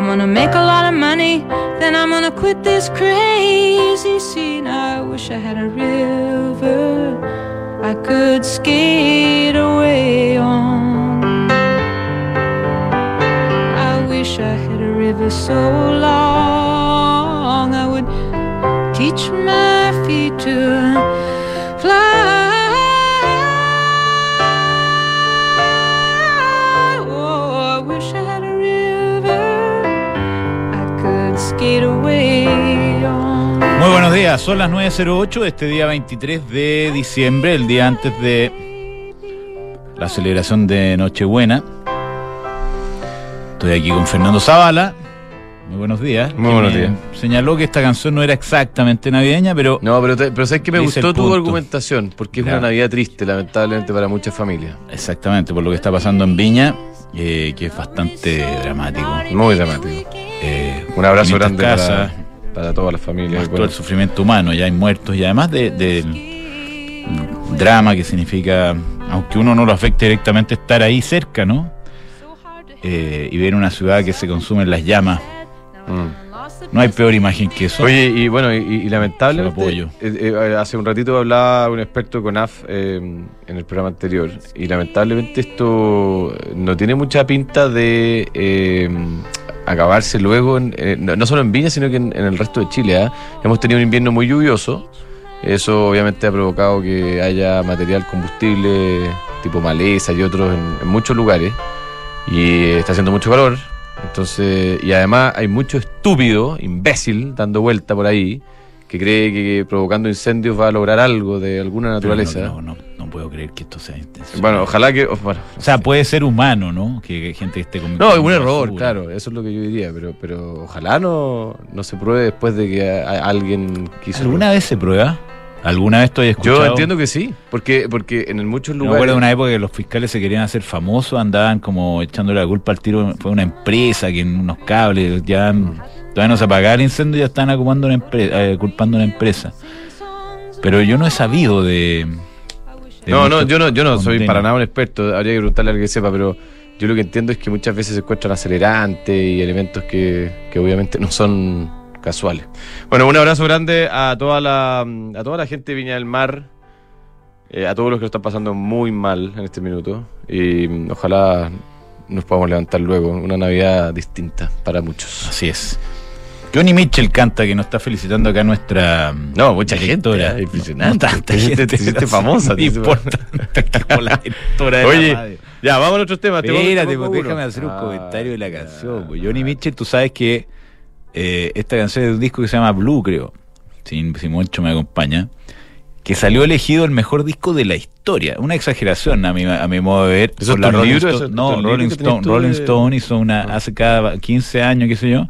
I'm gonna make a lot of money, then I'm gonna quit this crazy scene. I wish I had a river I could skate away on. I wish I had a river so long I would teach my feet to Muy buenos días, son las 9.08 de este día 23 de diciembre, el día antes de la celebración de Nochebuena. Estoy aquí con Fernando Zavala. Muy buenos días. Muy buenos días. Señaló que esta canción no era exactamente navideña, pero No, pero, te- pero sabes que me gustó tu argumentación, porque es Claro. una Navidad triste, lamentablemente, para muchas familias. exactamente por lo que está pasando en Viña, eh, que es bastante dramático. Muy dramático. Eh, Un abrazo 500 grande casas, para, para todas las familias. más todo el sufrimiento humano, ya hay muertos y además de- del drama que significa, aunque uno no lo afecte directamente, estar ahí cerca, ¿no? Eh, y ver una ciudad que se consume en las llamas. mm. No hay peor imagen que eso. Oye, y bueno, y, y apoyo. eh, eh, hace un ratito hablaba un experto con AF eh, en el programa anterior, y lamentablemente esto no tiene mucha pinta de eh, acabarse luego, en- eh, no, solo en Viña, sino que en, en el resto de Chile. ¿ah? Hemos tenido un invierno muy lluvioso, eso obviamente ha provocado que haya material combustible tipo maleza y otros en, en muchos lugares, y está haciendo mucho calor. Entonces, y además hay mucho estúpido, imbécil, dando vuelta por ahí, que cree que provocando incendios va a lograr algo de alguna naturaleza. No, no, no puedo creer que esto sea intencional. Bueno, ojalá que. bueno, O sea, puede ser humano, ¿no? Que, que gente esté con no, es un error, basura. claro, eso es lo que yo diría, pero, pero ojalá no, no se pruebe después de que a- a- alguien quiso. ¿Alguna vez se prueba? ¿Alguna vez estoy escuchado? Yo entiendo que sí, porque, porque en muchos Yo me lugares. acuerdo de una época que los fiscales se querían hacer famosos, andaban como echándole la culpa al tiro. Fue una empresa que en unos cables ya todavía no se apagaba el incendio y ya estaban ocupando una empresa, eh, culpando a una empresa. Pero yo no he sabido de. No, no, yo no, yo no soy para nada un experto, habría que preguntarle a alguien que sepa, pero yo lo que entiendo es que muchas veces se encuentran acelerantes y elementos que, que obviamente no son casuales. Bueno, un abrazo grande a toda la, a toda la gente de Viña del Mar, eh, a todos los que lo están pasando muy mal en este minuto y mm, ojalá nos podamos levantar luego, una Navidad distinta para muchos. Así es. Johnny Mitchell canta que nos está felicitando acá nuestra. No, mucha gente, directora. eh, impresionante. No, tanta gente. te hiciste famosa, te importante que como la directora de Oye, radio. ya, vamos a otros temas. te Espérate, pues, déjame hacer un Ah, comentario de la canción. ya. pues. Johnny Mitchell, tú sabes que eh, esta canción es de un disco que se llama Blue, creo. Si, si mucho me acompaña. Que salió elegido el mejor disco de la historia. Una exageración a mi, a mi modo de ver. ¿Eso por es la tu Rolling libro? Stone- ¿Eso es tu No, Rolling Stone, Rolling Stone hizo una, Ah. hace cada 15 años, qué sé yo,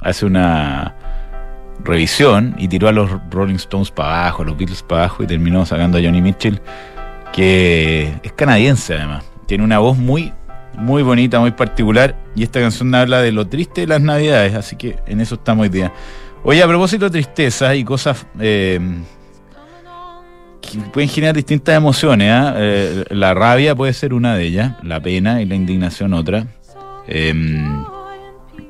hace una revisión y tiró a los Rolling Stones para abajo, a los Beatles para abajo y terminó sacando a Johnny Mitchell, que es canadiense además. Tiene una voz muy, muy bonita, muy particular y esta canción habla de lo triste de las navidades, así que en eso estamos hoy día. Oye, a propósito de tristeza y cosas eh, que pueden generar distintas emociones, ¿ah? Eh, la rabia puede ser una de ellas, la pena y la indignación otra.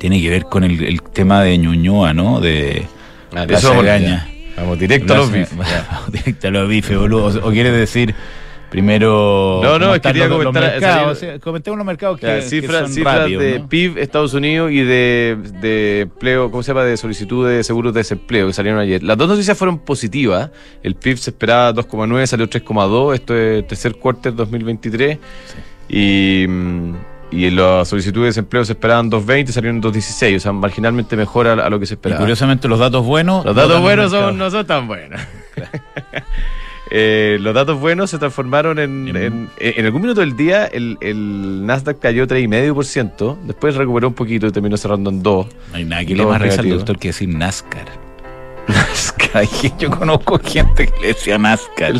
Tiene que ver con el, el tema de Ñuñoa, ¿no? De Ah, de Plaza eso vamos, Gaña. ya. Vamos directo a los Plaza- bifes. Vamos directo a los bifes, boludo. O, quieres decir primero. No, no, quería los, los comentar- mercados. salir- o sea, comentemos los mercados que, Ya, que cifras son cifras rápidos, de ¿no? PIB Estados Unidos y de, de empleo, ¿cómo se llama? De solicitud de seguros de desempleo que salieron ayer. Las dos noticias fueron positivas. El PIB se esperaba 2,9, salió 3,2. Esto es tercer quarter 2023. Y, y las solicitudes de desempleo se esperaban 2,20, salieron 2,16. O sea, marginalmente mejor a, a lo que se Y esperaba. curiosamente los datos buenos. Los datos buenos son, no son tan buenos. Eh, los datos buenos se transformaron en, En- en, en algún minuto del día el, el Nasdaq cayó 3,5%, después recuperó un poquito y terminó cerrando en 2. No hay nada que le más risa al doctor que decir NASCAR. NASCAR. Yo conozco gente que le decía NASCAR.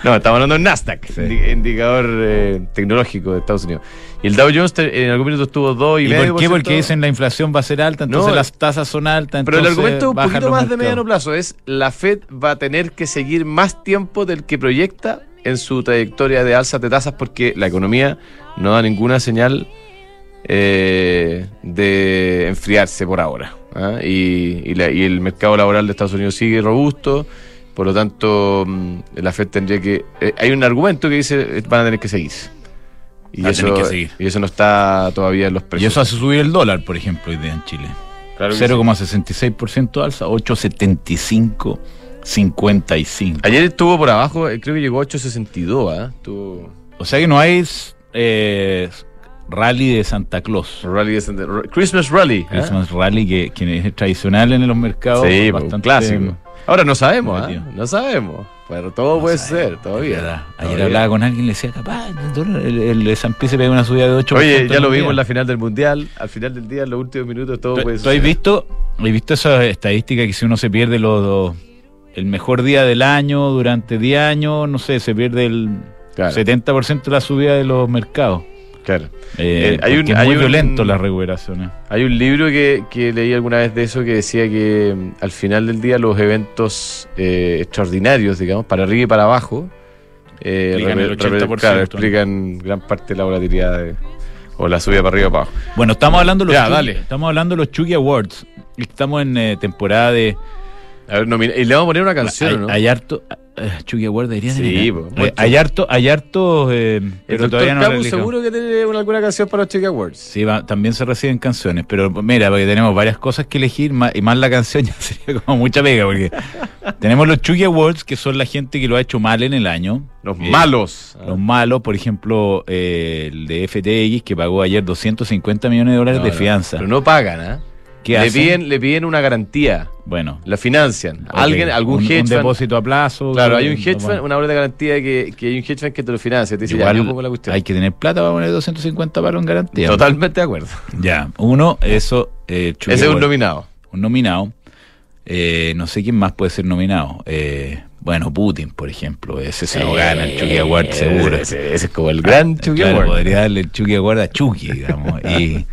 No, estamos hablando de Nasdaq, Sí. indi- indicador eh, tecnológico de Estados Unidos. Y el Dow Jones en algún minuto estuvo 2,5%. ¿Y por qué? Porque dicen la inflación va a ser alta, entonces No, las tasas son altas. Pero el argumento un poquito más de mediano plazo. Es la Fed va a tener que seguir más tiempo del que proyecta en su trayectoria de alzas de tasas porque la economía no da ninguna señal eh, de enfriarse por ahora. ¿ah? Y, y la- y el mercado laboral de Estados Unidos sigue robusto. Por lo tanto, mm, la Fed tendría que. eh, hay un argumento que dice eh, van a tener que seguir. Y, Van eso, que seguir. y eso no está todavía en los Y precios. eso hace subir el dólar, por ejemplo, hoy día en Chile. Claro que sí. 0,66% alza, 8,75,55. Ayer estuvo por abajo, eh, creo que llegó a 8.62. ¿ah? Estuvo O sea que no hay eh, rally de Santa Claus. Rally de Santa- Christmas Rally. ¿ah? Christmas Rally que, que es tradicional en los mercados. Sí, pues, bastante, clásico. Ahora no sabemos, metido. no sabemos. Pero todo No puede sabemos. ser, todavía. Ayer Todavía. hablaba con alguien y le decía, capaz, el, dólar- el, el S&P se pega una subida de 8%. Oye, ya lo vimos día. en la final del Mundial. Al final del día, en los últimos minutos, todo ¿Tú, puede tú has visto, has visto esa estadística que si uno se pierde los, los- el mejor día del año durante 10 años, no sé, se pierde el Claro, 70% de la subida de los mercados? Claro. Eh, Eh, hay un- hay muy un- violento las recuperaciones. Hay un libro que, que leí alguna vez de eso que decía que mm, al final del día los eventos eh, extraordinarios, digamos, para arriba y para abajo, eh, Explican el repre- repre- 80%, claro, explican gran parte de la volatilidad de- o la subida para arriba y para abajo. Bueno, estamos hablando de los Ya, Chucky- dale. estamos hablando de los Chucky Awards. Estamos en temporada de A ver, nomina- y le vamos a poner una canción, hay, ¿o ¿no? hay harto Chucky Awards deberían Sí, tener. Eh, mucho. hay harto, hay harto, eh, pero todavía no Camus lo he elegido. seguro que tiene una- alguna canción para los Chica Awards. Sí, va- también se reciben canciones, pero mira, porque tenemos varias cosas que elegir más- y más la canción ya sería como mucha pega, porque tenemos los Chucky Awards, que son la gente que lo ha hecho mal en el año. Los Eh, malos. Los malos, por ejemplo, eh, el de FTX, que pagó ayer 250 millones de dólares No, de no, fianza. Pero no pagan, ¿ah? ¿Qué le hacen? piden, le piden una garantía. Bueno, La financian. Alguien, algún un, hedge un fund- depósito a plazo. Claro, hay un no, hedge fund, bueno. una hora de garantía que, que hay un hedge fund que te lo financia. Te dice, Igual ya, la cuestión. hay que tener plata para poner 250 palos en garantía. Totalmente de acuerdo. Ya, uno, eso. Eh, Ese es un nominado. un nominado. Eh, no sé quién más puede ser nominado. Eh, bueno, Putin, por ejemplo. Ese se lo gana el Chucky Award seguro. Ese, ese es como el gran Chucky Claro, Award. podría darle el Chucky Award a Chucky, digamos. y,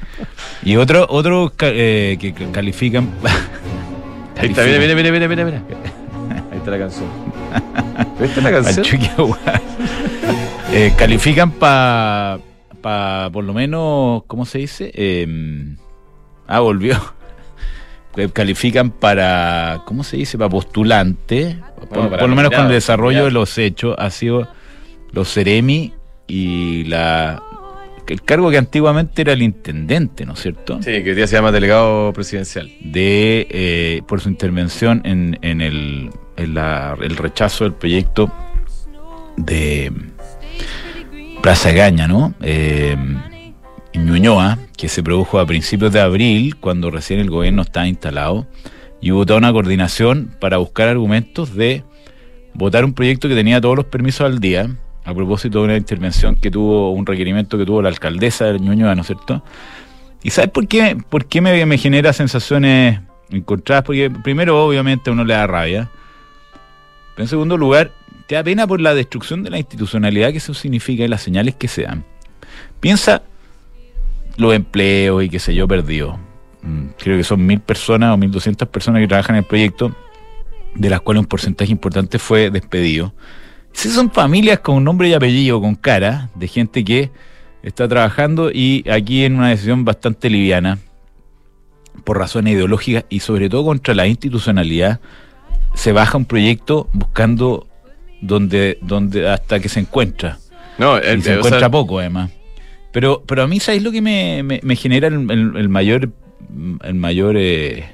y otro, otro eh, que que califican. Ahí está, mira, mira, mira, mira, mira, mira. Ahí está la canción. ¿Viste la al canción? Chucky Award. Eh, califican para, pa, por lo menos, ¿cómo se dice? Eh, ah, volvió. Eh, Califican para, ¿cómo se dice? Para postulante. Por, No, para por lo menos con el desarrollo de los hechos ha sido los Ceremi y la el cargo que antiguamente era el intendente, ¿no es cierto? Sí, que hoy día se llama delegado presidencial. de eh, por su intervención en, en el, en la- el rechazo del proyecto de Plaza Gaña, ¿no? Eh, Ñuñoa, que se produjo a principios de abril, cuando recién el gobierno estaba instalado, y hubo toda una coordinación para buscar argumentos de votar un proyecto que tenía todos los permisos al día, a propósito de una intervención que tuvo, un requerimiento que tuvo la alcaldesa de Ñuñoa, ¿no es cierto? ¿Y sabes por qué, por qué me, me genera sensaciones encontradas? Porque primero, obviamente, a uno le da rabia. Pero en segundo lugar, te da pena por la destrucción de la institucionalidad que eso significa y las señales que se dan. Piensa los empleos y qué sé yo perdido. Mm, Creo que son mil personas o mil doscientas personas que trabajan en el proyecto, de las cuales un porcentaje importante fue despedido. Si son familias con nombre y apellido, con cara, de gente que está trabajando y aquí en una decisión bastante liviana, por razones ideológicas y sobre todo contra la institucionalidad, se baja un proyecto buscando donde, donde hasta que se encuentra. No, Y el, se o encuentra sea, poco además. Pero, pero a mí, ¿sabéis lo que me, me- me genera el, el- el mayor, el mayor, eh,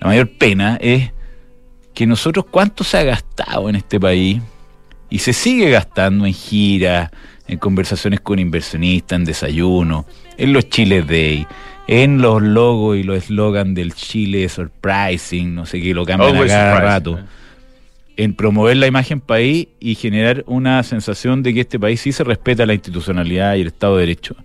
la mayor pena? Es que nosotros cuánto se ha gastado en este país y se sigue gastando en giras, en conversaciones con inversionistas, en desayuno, en los Chile Day, en los logos y los eslogans del Chile Surprising, no sé qué, lo cambian a cada rato eh. En promover la imagen país y generar una sensación de que este país sí se respeta la institucionalidad y el Estado de Derecho.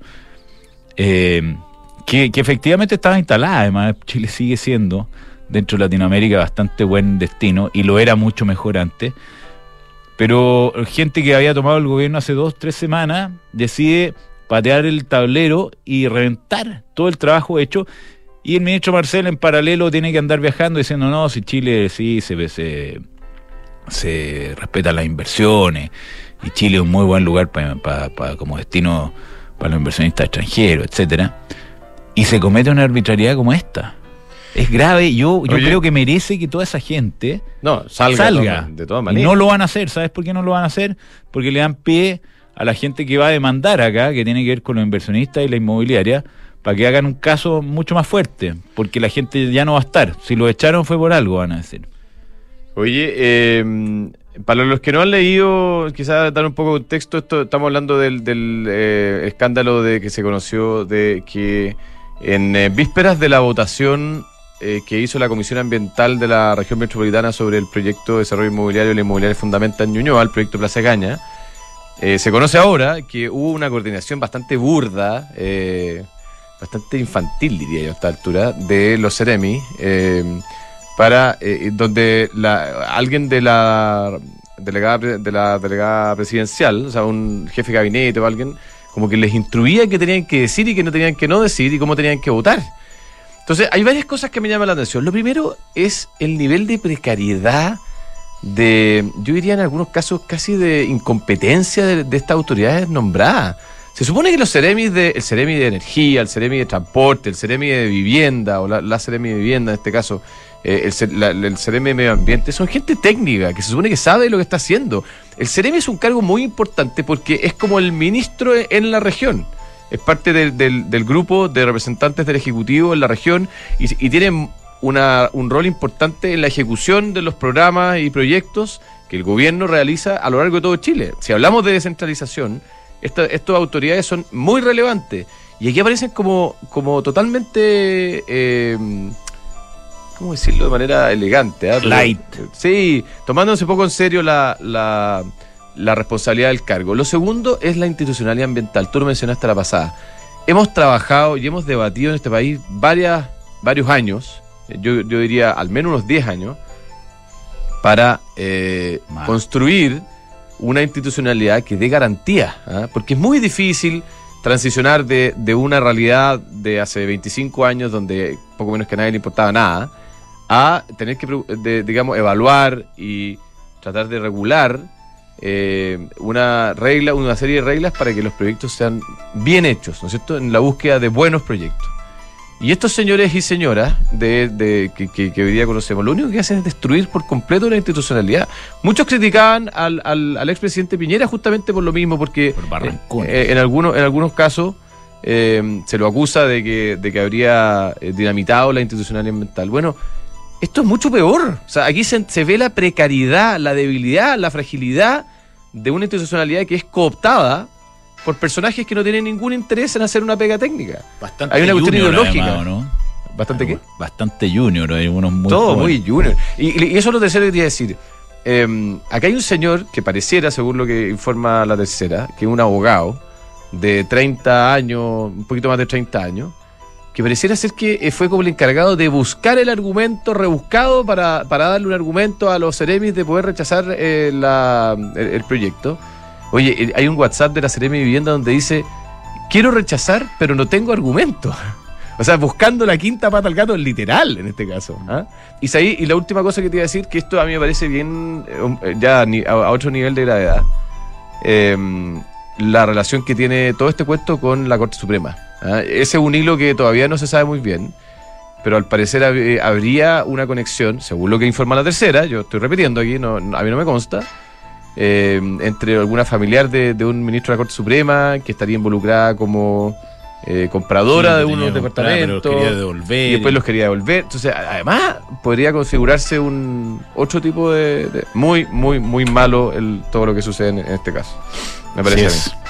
Eh, que, efectivamente estaba instalada, además Chile sigue siendo dentro de Latinoamérica bastante buen destino y lo era mucho mejor antes. Pero gente que había tomado el gobierno hace dos, tres semanas decide patear el tablero y reventar todo el trabajo hecho. Y el ministro Marcel en paralelo tiene que andar viajando diciendo, no, si Chile sí se, se, se respetan las inversiones y Chile es un muy buen lugar para como destino para los inversionistas extranjeros, etcétera, y se comete una arbitrariedad como esta. Es grave, yo, yo Oye. creo que merece que toda esa gente No, salga, salga. de, de todas Y no lo van a hacer, ¿sabes por qué no lo van a hacer? Porque le dan pie a la gente que va a demandar acá, que tiene que ver con los inversionistas y la inmobiliaria, para que hagan un caso mucho más fuerte, porque la gente ya no va a estar. Si lo echaron fue por algo, van a decir. Oye, eh, para los que no han leído, quizás dar un poco de contexto, esto, estamos hablando del, del, eh, escándalo de que se conoció de que en eh, vísperas de la votación eh, que hizo la Comisión Ambiental de la región metropolitana sobre el proyecto de desarrollo inmobiliario y la inmobiliaria fundamenta en Ñuñoa, el proyecto Plaza Caña, se conoce ahora que hubo una coordinación bastante burda, bastante infantil, diría yo, a esta altura, de los Ceremi, para eh, donde la, alguien de la delegada de la delegada presidencial, o sea, un jefe de gabinete o alguien, como que les instruía qué tenían que decir y qué no tenían que no decir y cómo tenían que votar. Entonces, hay varias cosas que me llaman la atención. Lo primero es el nivel de precariedad, de, yo diría en algunos casos casi de incompetencia de, de estas autoridades nombradas. Se supone que los Ceremis de, el Ceremi de Energía, el Ceremi de Transporte, el Ceremi de Vivienda, o la, la Ceremi de Vivienda en este caso, eh, el, la- el Ceremi de Medio Ambiente, son gente técnica que se supone que sabe lo que está haciendo. El Ceremi es un cargo muy importante porque es como el ministro en la región. Es parte del grupo de representantes del Ejecutivo en la región y, y tienen una- un rol importante en la ejecución de los programas y proyectos que el gobierno realiza a lo largo de todo Chile. Si hablamos de descentralización, esta- estas autoridades son muy relevantes y aquí aparecen como, como totalmente, eh, ¿cómo decirlo de manera elegante? ah? Pero- Light. Sí, tomándose poco en serio la, la, la responsabilidad del cargo. Lo segundo es la institucionalidad ambiental. Tú lo mencionaste la pasada. Hemos trabajado y hemos debatido en este país varias, varios años, eh, yo, yo diría al menos unos 10 años, para eh, construir una institucionalidad que dé garantía, ¿ah? porque es muy difícil transicionar de, de una realidad de hace 25 años donde poco menos que a nadie le importaba nada, a tener que, de- digamos, evaluar y tratar de regular eh, una regla, una serie de reglas para que los proyectos sean bien hechos, ¿no es cierto? En la búsqueda de buenos proyectos. Y estos señores y señoras de, de- que, que- que hoy día conocemos, lo único que hacen es destruir por completo la institucionalidad. Muchos criticaban al, al, al expresidente Piñera justamente por lo mismo, porque Por barrancones. eh, en, algunos, en algunos casos eh, se lo acusa de que, de que habría eh, dinamitado la institucionalidad ambiental. Bueno, esto es mucho peor. O sea, aquí se, se ve la precariedad, la debilidad, la fragilidad de una institucionalidad que es cooptada por personajes que no tienen ningún interés en hacer una pega técnica. Bastante Hay una cuestión ideológica. además, ¿no? ¿Bastante qué? Bastante junior, hay unos muy Todo jóvenes. muy junior. Y, y eso es lo tercero que quería decir. Eh, acá hay un señor que pareciera, según lo que informa la tercera, que es un abogado de 30 años, un poquito más de 30 años, que pareciera ser que eh, fue como el encargado de buscar el argumento rebuscado para, para darle un argumento a los Ceremis de poder rechazar eh, el, proyecto. Oye, eh, hay un WhatsApp de la Ceremi Vivienda donde dice, quiero rechazar, pero no tengo argumento. O sea, buscando la quinta pata al gato, literal en este caso. ¿ah? Y, la última cosa que te iba a decir, que esto a mí me parece bien, um, ya a, otro nivel de gravedad, eh, la relación que tiene todo este cuento con la Corte Suprema. ¿Ah? Ese es un hilo que todavía no se sabe muy bien, pero al parecer hab- eh, habría una conexión, según lo que informa la tercera, yo estoy repitiendo aquí, no, no- a mí no me consta, eh, entre alguna familiar de, de un ministro de la Corte Suprema que estaría involucrada como eh, compradora Sí, de unos departamentos quería devolver. y después los quería devolver. Entonces, además, podría configurarse un otro tipo de. de- muy, muy, muy malo el, todo lo que sucede en, en este caso. Me parece. Así a mí. es.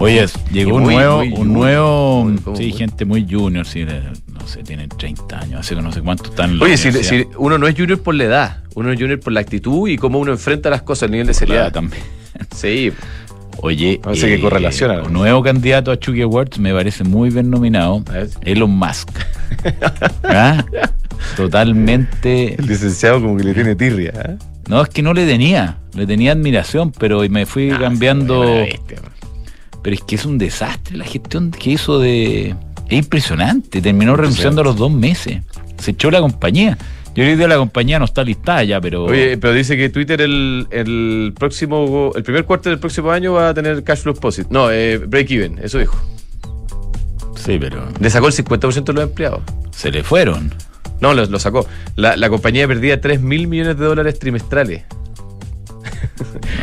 Oye, llegó un nuevo, muy un nuevo, Muy- sí, gente muy junior, sí, no sé, tienen 30 años, hace que no sé cuánto están Oye, si, si uno no es junior por la edad, uno es junior por la actitud y cómo uno enfrenta las cosas, el nivel de seriedad. también. Sí, Oye, eh, Parece que correlaciona, ¿no? nuevo candidato a Chucky Awards me parece muy bien nominado. Elon Musk. ¿Ah? Totalmente. el licenciado como que le tiene tirria. ¿eh? No, es que no le tenía, le tenía admiración, pero me fui Ah, cambiando. sí. Pero es que es un desastre la gestión que hizo de. Es impresionante. Terminó renunciando a los dos meses. Se echó la compañía. Yo le digo la compañía no está listada ya, pero. Oye, pero dice que Twitter el, el próximo, el primer cuarto del próximo año va a tener cash flow positive. No, eh, break even, eso dijo. Sí, pero Le sacó el 50% de los empleados. se le fueron. No, lo, lo sacó. La, la compañía perdía 3 mil millones de dólares trimestrales.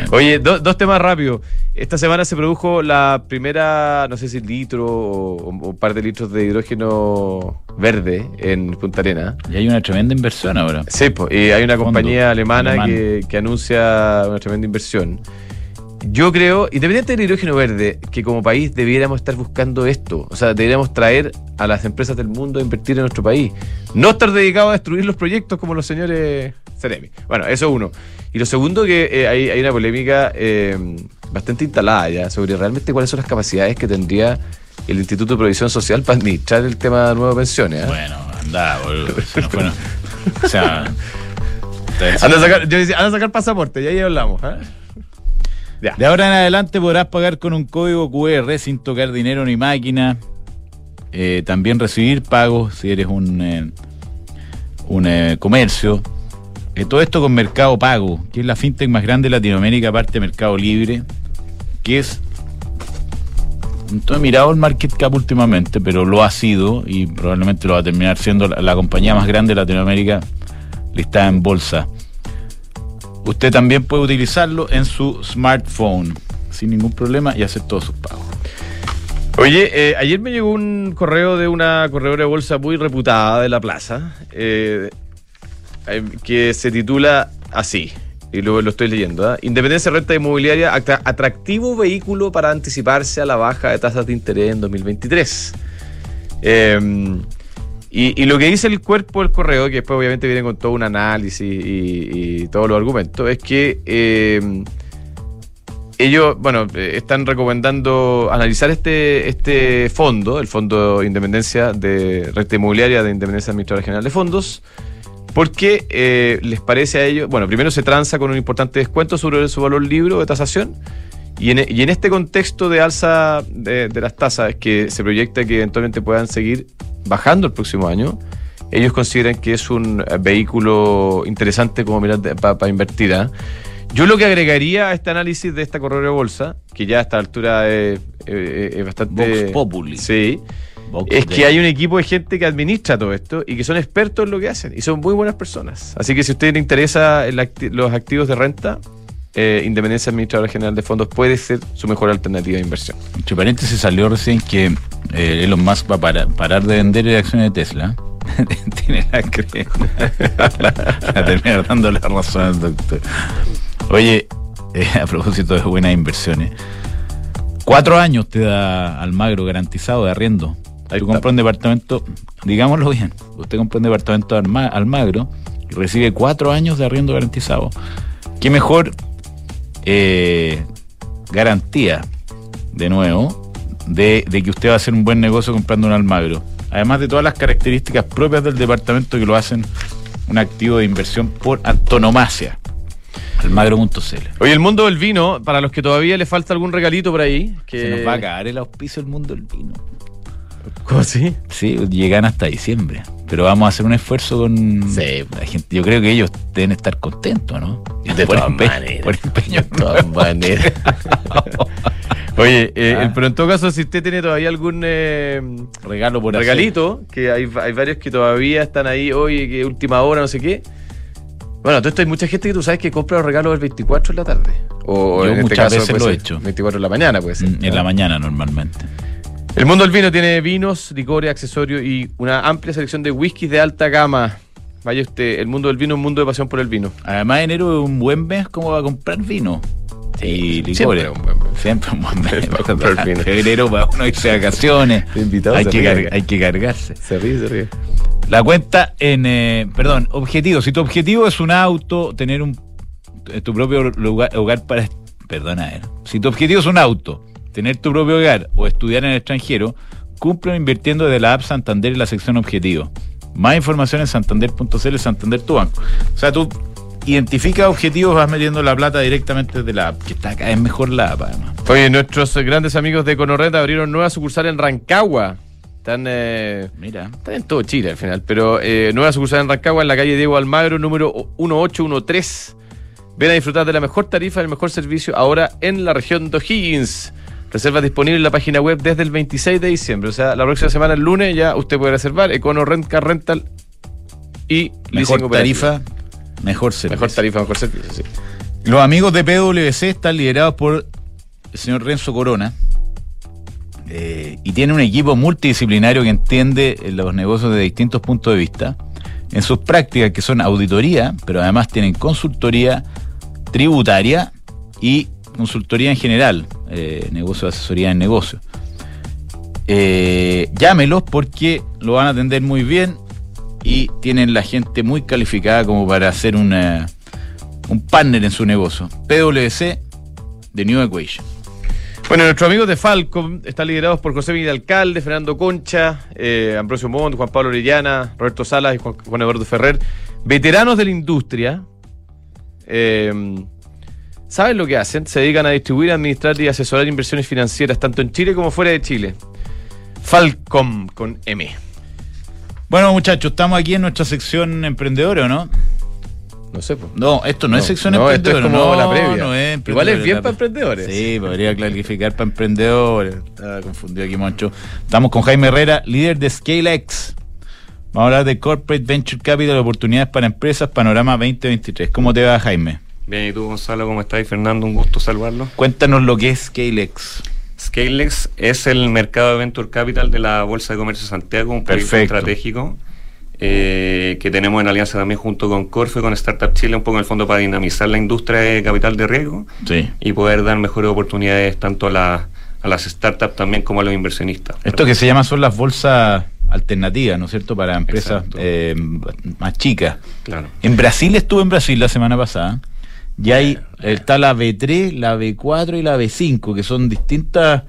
Oye, do- dos temas rápidos. Esta semana se produjo la primera, no sé si litro o, un par de litros de hidrógeno verde en Punta Arena. Y hay una tremenda inversión ahora. Sí, pues, y hay una Fondo compañía alemana que anuncia una tremenda inversión. Yo creo, independiente del hidrógeno verde, que como país debiéramos estar buscando esto. O sea, deberíamos traer a las empresas del mundo a invertir en nuestro país. No estar dedicados a destruir los proyectos como los señores Ceremi. Bueno, eso uno. Y lo segundo, que eh, hay, hay una polémica eh, bastante instalada ya sobre realmente cuáles son las capacidades que tendría el Instituto de Provisión Social para administrar el tema de nuevas pensiones. ¿eh? Bueno, anda, boludo. Se nos fueron. O sea. Anda a sacar, yo decía, anda a sacar pasaporte, y ahí hablamos. ¿eh? Ya. De ahora en adelante podrás pagar con un código QR sin tocar dinero ni máquina. También recibir pagos si eres un, un comercio. Eh, todo esto con Mercado Pago, que es la fintech más grande de Latinoamérica, aparte de Mercado Libre, que es. No he mirado el market cap últimamente, pero lo ha sido y probablemente lo va a terminar siendo la, compañía más grande de Latinoamérica listada en bolsa. Usted también puede utilizarlo en su smartphone sin ningún problema y hacer todos sus pagos. Oye, eh, ayer me llegó un correo de una corredora de bolsa muy reputada de la plaza, eh, que se titula así, y luego lo estoy leyendo. ¿ah? Independencia Renta Inmobiliaria, atra- atractivo vehículo para anticiparse a la baja de tasas de interés en 2023. Eh, y, lo que dice el cuerpo del correo, que después obviamente viene con todo un análisis y, todos los argumentos, es que... eh, ellos, bueno, eh, están recomendando analizar este, este fondo, el Fondo de Independencia de Renta Inmobiliaria de Independencia Administradora General de Fondos, porque eh, les parece a ellos, bueno, primero se transa con un importante descuento sobre su valor libre de tasación, y en, y en este contexto de alza de, de las tasas, que se proyecta que eventualmente puedan seguir bajando el próximo año, ellos consideran que es un eh, vehículo interesante como mirar para invertir. ¿ah? Yo lo que agregaría a este análisis de esta corredora de bolsa, que ya a esta altura es, es- es bastante... Vox Populi. Sí. Es que hay un equipo de gente que administra todo esto y que son expertos en lo que hacen y son muy buenas personas. Así que si a usted le interesa acti- los activos de renta, eh, Independencia Administradora General de Fondos puede ser su mejor alternativa de inversión. Entre paréntesis salió recién que eh, Elon Musk va a para- parar de vender acciones de Tesla. Tiene la creencia. la, la termina dando la razón al doctor. Oye, eh, a propósito de buenas inversiones. Cuatro años te da Almagro garantizado de arriendo. Ahí Tú compras un departamento, digámoslo bien, usted compra un departamento de Alma- Almagro y recibe cuatro años de arriendo garantizado. ¿Qué mejor eh, garantía, de nuevo, de, de que usted va a hacer un buen negocio comprando un Almagro? Además de todas las características propias del departamento que lo hacen un activo de inversión por antonomasia. Almagro.cl. Oye, el mundo del vino, para los que todavía le falta algún regalito por ahí, que... Se nos va a acabar el auspicio del mundo del vino. ¿Cómo así? Sí, llegan hasta diciembre. Pero vamos a hacer un esfuerzo con Sí. la gente. Yo creo que ellos deben estar contentos, ¿no? De por, todas maneras. por empeño. De todas maneras. Oye, eh, Ah. el- pero en todo caso, si usted tiene todavía algún eh, Regalo por hacer. regalito, que hay, hay varios que todavía están ahí hoy, que última hora, no sé qué. Bueno, todo esto hay mucha gente que tú sabes que compra los regalos el 24 en la tarde. O Yo en este muchas caso veces lo he hecho. 24 en la mañana, puede ser. Mm, En ¿no? la mañana normalmente. El mundo del vino tiene vinos, licores, accesorios y una amplia selección de whiskies de alta gama. Vaya usted, el mundo del vino es un mundo de pasión por el vino. Además, enero es un buen mes como va a comprar vino. y licores. siempre es un buen mes. Siempre un buen mes. Para comprar vino. Febrero para uno irse de vacaciones. Invitado, hay, que ríe. hay que cargarse. Se ríe, se ríe. La cuenta en, eh, perdón, objetivo. Si tu objetivo es un auto, tener un eh, tu propio lugar, hogar para, perdona, a ver. si tu objetivo es un auto, tener tu propio hogar o estudiar en el extranjero, cumple invirtiendo desde la app Santander en la sección objetivo. Más información en santander.cl, Santander tu banco. O sea, tú identificas objetivos, vas metiendo la plata directamente desde la app, que está acá, es mejor la app además. Oye, nuestros grandes amigos de Conorred abrieron nueva sucursal en Rancagua. Están, eh, Mira, están en todo Chile al final, pero eh, nueva sucursal en Rancagua, en la calle Diego Almagro, número 1813. Ven a disfrutar de la mejor tarifa, el mejor servicio ahora en la región de O'Higgins. Reservas disponibles en la página web desde el 26 de diciembre. O sea, la próxima semana, el lunes, ya usted puede reservar Econo Rent Car Rental y Mejor tarifa, mejor servicio. Mejor tarifa, mejor servicio, sí. Los amigos de PwC están liderados por el señor Renzo Corona eh, y tiene un equipo multidisciplinario que entiende los negocios de distintos puntos de vista. En sus prácticas, que son auditoría, pero además tienen consultoría tributaria y consultoría en general, eh, negocio de asesoría en negocios. Eh, llámelos porque lo van a atender muy bien y tienen la gente muy calificada como para hacer un partner en su negocio. PwC de New Equation. Bueno, nuestros amigos de Falcom están liderados por José Miguel Alcalde, Fernando Concha, eh, Ambrosio Montt, Juan Pablo Orellana, Roberto Salas y Juan, Juan Eduardo Ferrer, veteranos de la industria. Eh, ¿Saben lo que hacen? Se dedican a distribuir, administrar y asesorar inversiones financieras tanto en Chile como fuera de Chile. Falcom con M. Bueno, muchachos, estamos aquí en nuestra sección emprendedora, ¿o ¿no? No sé, pues. No, esto no, es sección no, esto es emprendedora. como no, la previa. no es Igual es emprendedora, bien para emprendedores. Sí, podría clarificar para emprendedores. Estaba confundido aquí, Moncho. Estamos con Jaime Herrera, líder de ScaleX. Vamos a hablar de Corporate Venture Capital, oportunidades para empresas, panorama 2023. ¿Cómo te va, Jaime? Bien, ¿y tú, Gonzalo, cómo estás? Fernando, un gusto saludarlo. Cuéntanos lo que es ScaleX. Scalex es el mercado de Venture Capital de la Bolsa de Comercio de Santiago, un proyecto Perfecto. estratégico eh, que tenemos en alianza también junto con Corfo y con Startup Chile, un poco en el fondo para dinamizar la industria de capital de riesgo Sí. y poder dar mejores oportunidades tanto a, la- a las startups también como a los inversionistas. Esto que se llama son las bolsas alternativas, ¿no es cierto? Para empresas eh, más chicas. Claro. En Brasil estuve en Brasil la semana pasada. Y ahí está la B3, la B4 y la B5, que son distintas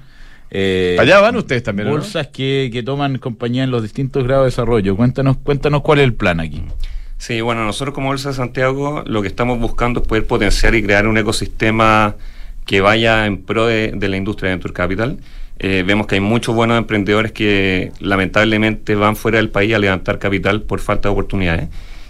eh, Allá van ustedes también, bolsas que, que toman compañía en los distintos grados de desarrollo. Cuéntanos, cuéntanos cuál es el plan aquí. Sí, bueno, nosotros como Bolsa de Santiago lo que estamos buscando es poder potenciar y crear un ecosistema que vaya en pro de, de la industria de Venture Capital. Eh, vemos que hay muchos buenos emprendedores que lamentablemente van fuera del país a levantar capital por falta de oportunidades.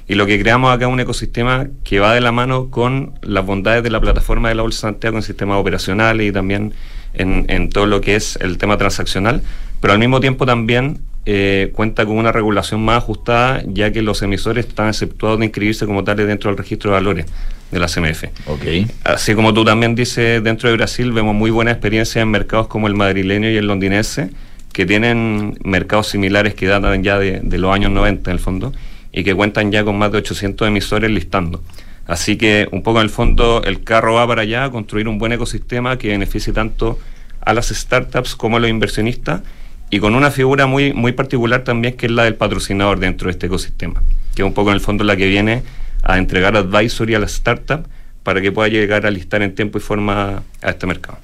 Y lo que creamos acá es un ecosistema que va de la mano con las bondades de la plataforma de la Bolsa de Santiago en sistemas operacionales y también en, en todo lo que es el tema transaccional, pero al mismo tiempo también eh, cuenta con una regulación más ajustada, ya que los emisores están exceptuados de inscribirse como tales dentro del registro de valores de la CMF. Ok. Así como tú también dices, dentro de Brasil vemos muy buena experiencia en mercados como el madrileño y el londinense, que tienen mercados similares que datan ya de, de los años 90 en el fondo, y que cuentan ya con más de 800 emisores listando. Así que un poco en el fondo el carro va para allá a construir un buen ecosistema que beneficie tanto a las startups como a los inversionistas y con una figura muy, muy particular también que es la del patrocinador dentro de este ecosistema, que es un poco en el fondo la que viene a entregar advisory a la startup para que pueda llegar a listar en tiempo y forma a este mercado.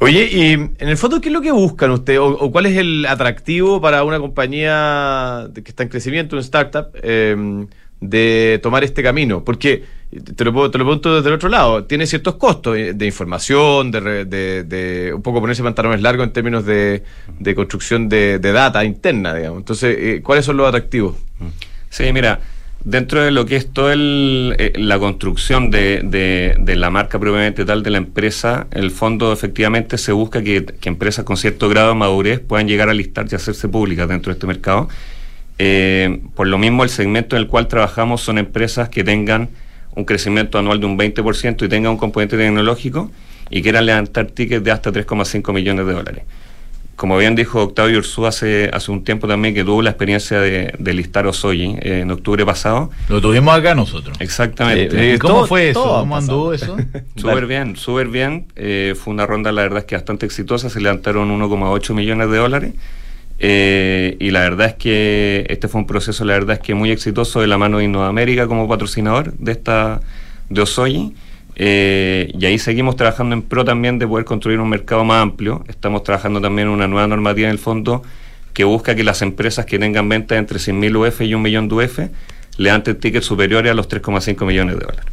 Oye, y en el fondo, ¿qué es lo que buscan ustedes? ¿O, o cuál es el atractivo para una compañía que está en crecimiento, una startup, eh, de tomar este camino? Porque, te lo, te lo pregunto desde el otro lado, tiene ciertos costos eh, de información, de, de- de un poco ponerse pantalones largos en términos de, de construcción de, de data interna, digamos. Entonces, eh, ¿cuáles son los atractivos? Sí, mira, dentro de lo que es toda la construcción de, de- de la marca propiamente tal de la empresa, el fondo efectivamente se busca que, que empresas con cierto grado de madurez puedan llegar a listar y hacerse públicas dentro de este mercado. Eh, por lo mismo, el segmento en el cual trabajamos son empresas que tengan un crecimiento anual de un 20% y tengan un componente tecnológico y quieran levantar tickets de hasta 3,5 millones de dólares. Como bien dijo Octavio Ursú hace, hace un tiempo también que tuvo la experiencia de, de listar Osoyi eh, en octubre pasado. Lo tuvimos acá nosotros. Exactamente. Eh, ¿Y ¿Cómo todo- fue eso? ¿Cómo anduvo eso? Súper bien, súper bien. Eh, fue una ronda, la verdad es que bastante exitosa. Se levantaron 1,8 millones de dólares. Eh, y la verdad es que este fue un proceso, la verdad es que muy exitoso de la mano de Innoamérica como patrocinador de esta de Osoyi. Eh, y ahí seguimos trabajando en pro también de poder construir un mercado más amplio. Estamos trabajando también en una nueva normativa en el fondo que busca que las empresas que tengan ventas entre 100.000 UF y un millón de UF levanten tickets superiores a los 3,5 millones de dólares.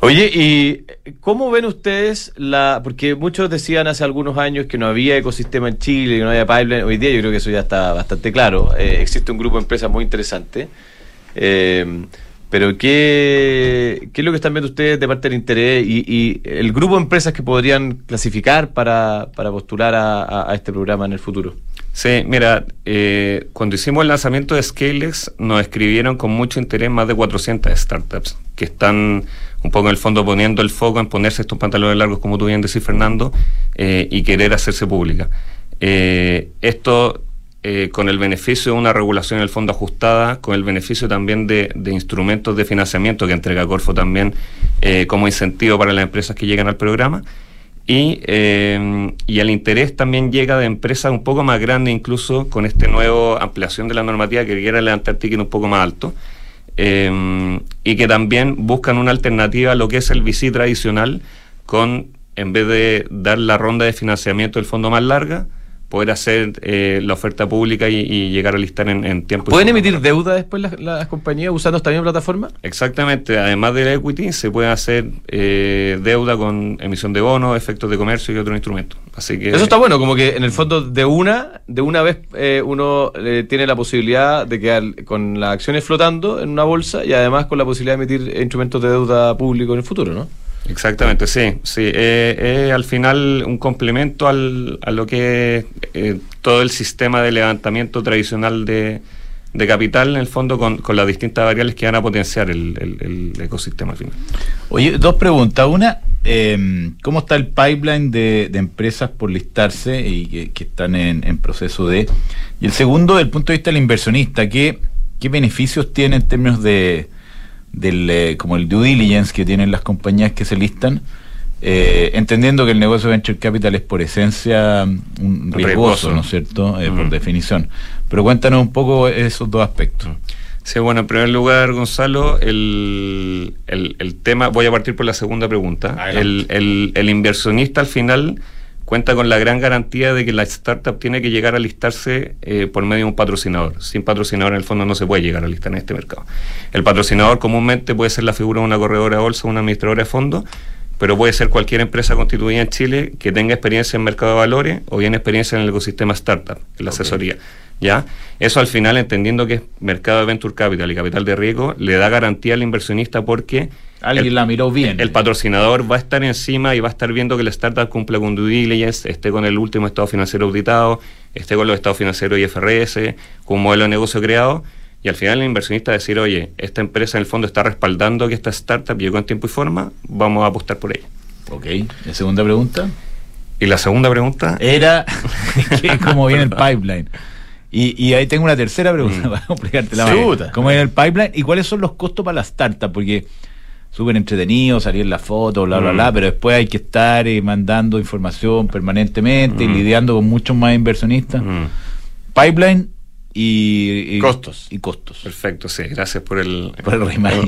Oye, ¿y cómo ven ustedes la...? Porque muchos decían hace algunos años que no había ecosistema en Chile, que no había pipeline. Hoy día yo creo que eso ya está bastante claro. Eh, existe un grupo de empresas muy interesante. Eh, Pero ¿qué, ¿qué es lo que están viendo ustedes de parte del interés y, el grupo de empresas que podrían clasificar para, para postular a, a, este programa en el futuro? Sí, mira, eh, cuando hicimos el lanzamiento de Scalex nos escribieron con mucho interés más de 400 startups que están un poco en el fondo poniendo el foco en ponerse estos pantalones largos, como tú bien decís, Fernando, eh, y querer hacerse pública. Eh, esto eh, con el beneficio de una regulación en el fondo ajustada, con el beneficio también de, instrumentos de financiamiento que entrega Corfo también eh, como incentivo para las empresas que llegan al programa. Y, eh, y, el interés también llega de empresas un poco más grandes, incluso con esta nueva ampliación de la normativa que quiera levantar ticket un poco más alto. y que también buscan una alternativa a lo que es el VC tradicional, con en vez de dar la ronda de financiamiento del fondo más larga, poder hacer eh, la oferta pública y, llegar a listar en, tiempo. ¿Pueden emitir deuda después las, compañías usando esta misma plataforma? Exactamente, además del equity se puede hacer eh, deuda con emisión de bonos, efectos de comercio y otros instrumentos. Así que eso está bueno, como que en el fondo de una de una vez eh, uno tiene la posibilidad de quedar con las acciones flotando en una bolsa y además con la posibilidad de emitir instrumentos de deuda público en el futuro, ¿no? Exactamente, sí, sí. Es eh, al final un complemento al, a lo que es eh, todo el sistema de levantamiento tradicional de, de capital, en el fondo, con, con, las distintas variables que van a potenciar el, el, ecosistema al final. Oye, dos preguntas. Una, eh, ¿cómo está el pipeline de, de, empresas por listarse y que, que están en, en, proceso de... Y el segundo, desde el punto de vista del inversionista, ¿qué, qué beneficios tiene en términos de del eh, como el due diligence que tienen las compañías que se listan, eh, entendiendo que el negocio de venture capital es por esencia mm, un riesgoso, ¿no es cierto? Eh, por definición. Pero cuéntanos un poco esos dos aspectos. Sí, bueno, en primer lugar, Gonzalo, el, el, tema, voy a partir por la segunda pregunta. El, el, el inversionista al final cuenta con la gran garantía de que la startup tiene que llegar a listarse eh, por medio de un patrocinador. Sin patrocinador, en el fondo, no se puede llegar a listar en este mercado. El patrocinador comúnmente puede ser la figura de una corredora de bolsa o una administradora de fondos, pero puede ser cualquier empresa constituida en Chile que tenga experiencia en mercado de valores o bien experiencia en el ecosistema startup, en la asesoría. ¿Ya? Eso al final, entendiendo que es mercado de venture capital y capital de riesgo, le da garantía al inversionista porque Alguien la miró bien. El patrocinador va a estar encima y va a estar viendo que la startup cumple con due diligence, esté con el último estado financiero auditado, esté con los estados financieros IFRS, con un modelo de negocio creado. Y al final el inversionista decir, oye, esta empresa en el fondo está respaldando que esta startup llegó en tiempo y forma, vamos a apostar por ella. Ok. ¿La segunda pregunta? Y la segunda pregunta era cómo viene el pipeline. Y, y, ahí tengo una tercera pregunta mm. para complicarte la ¿Cómo viene el pipeline y cuáles son los costos para la startup? Porque súper entretenido, salir en la foto, bla, bla, bla, mm. pero después hay que estar eh, mandando información permanentemente y mm. lidiando con muchos más inversionistas. Mm. Pipeline y, costos. Y costos. Perfecto, sí, gracias por el, por el,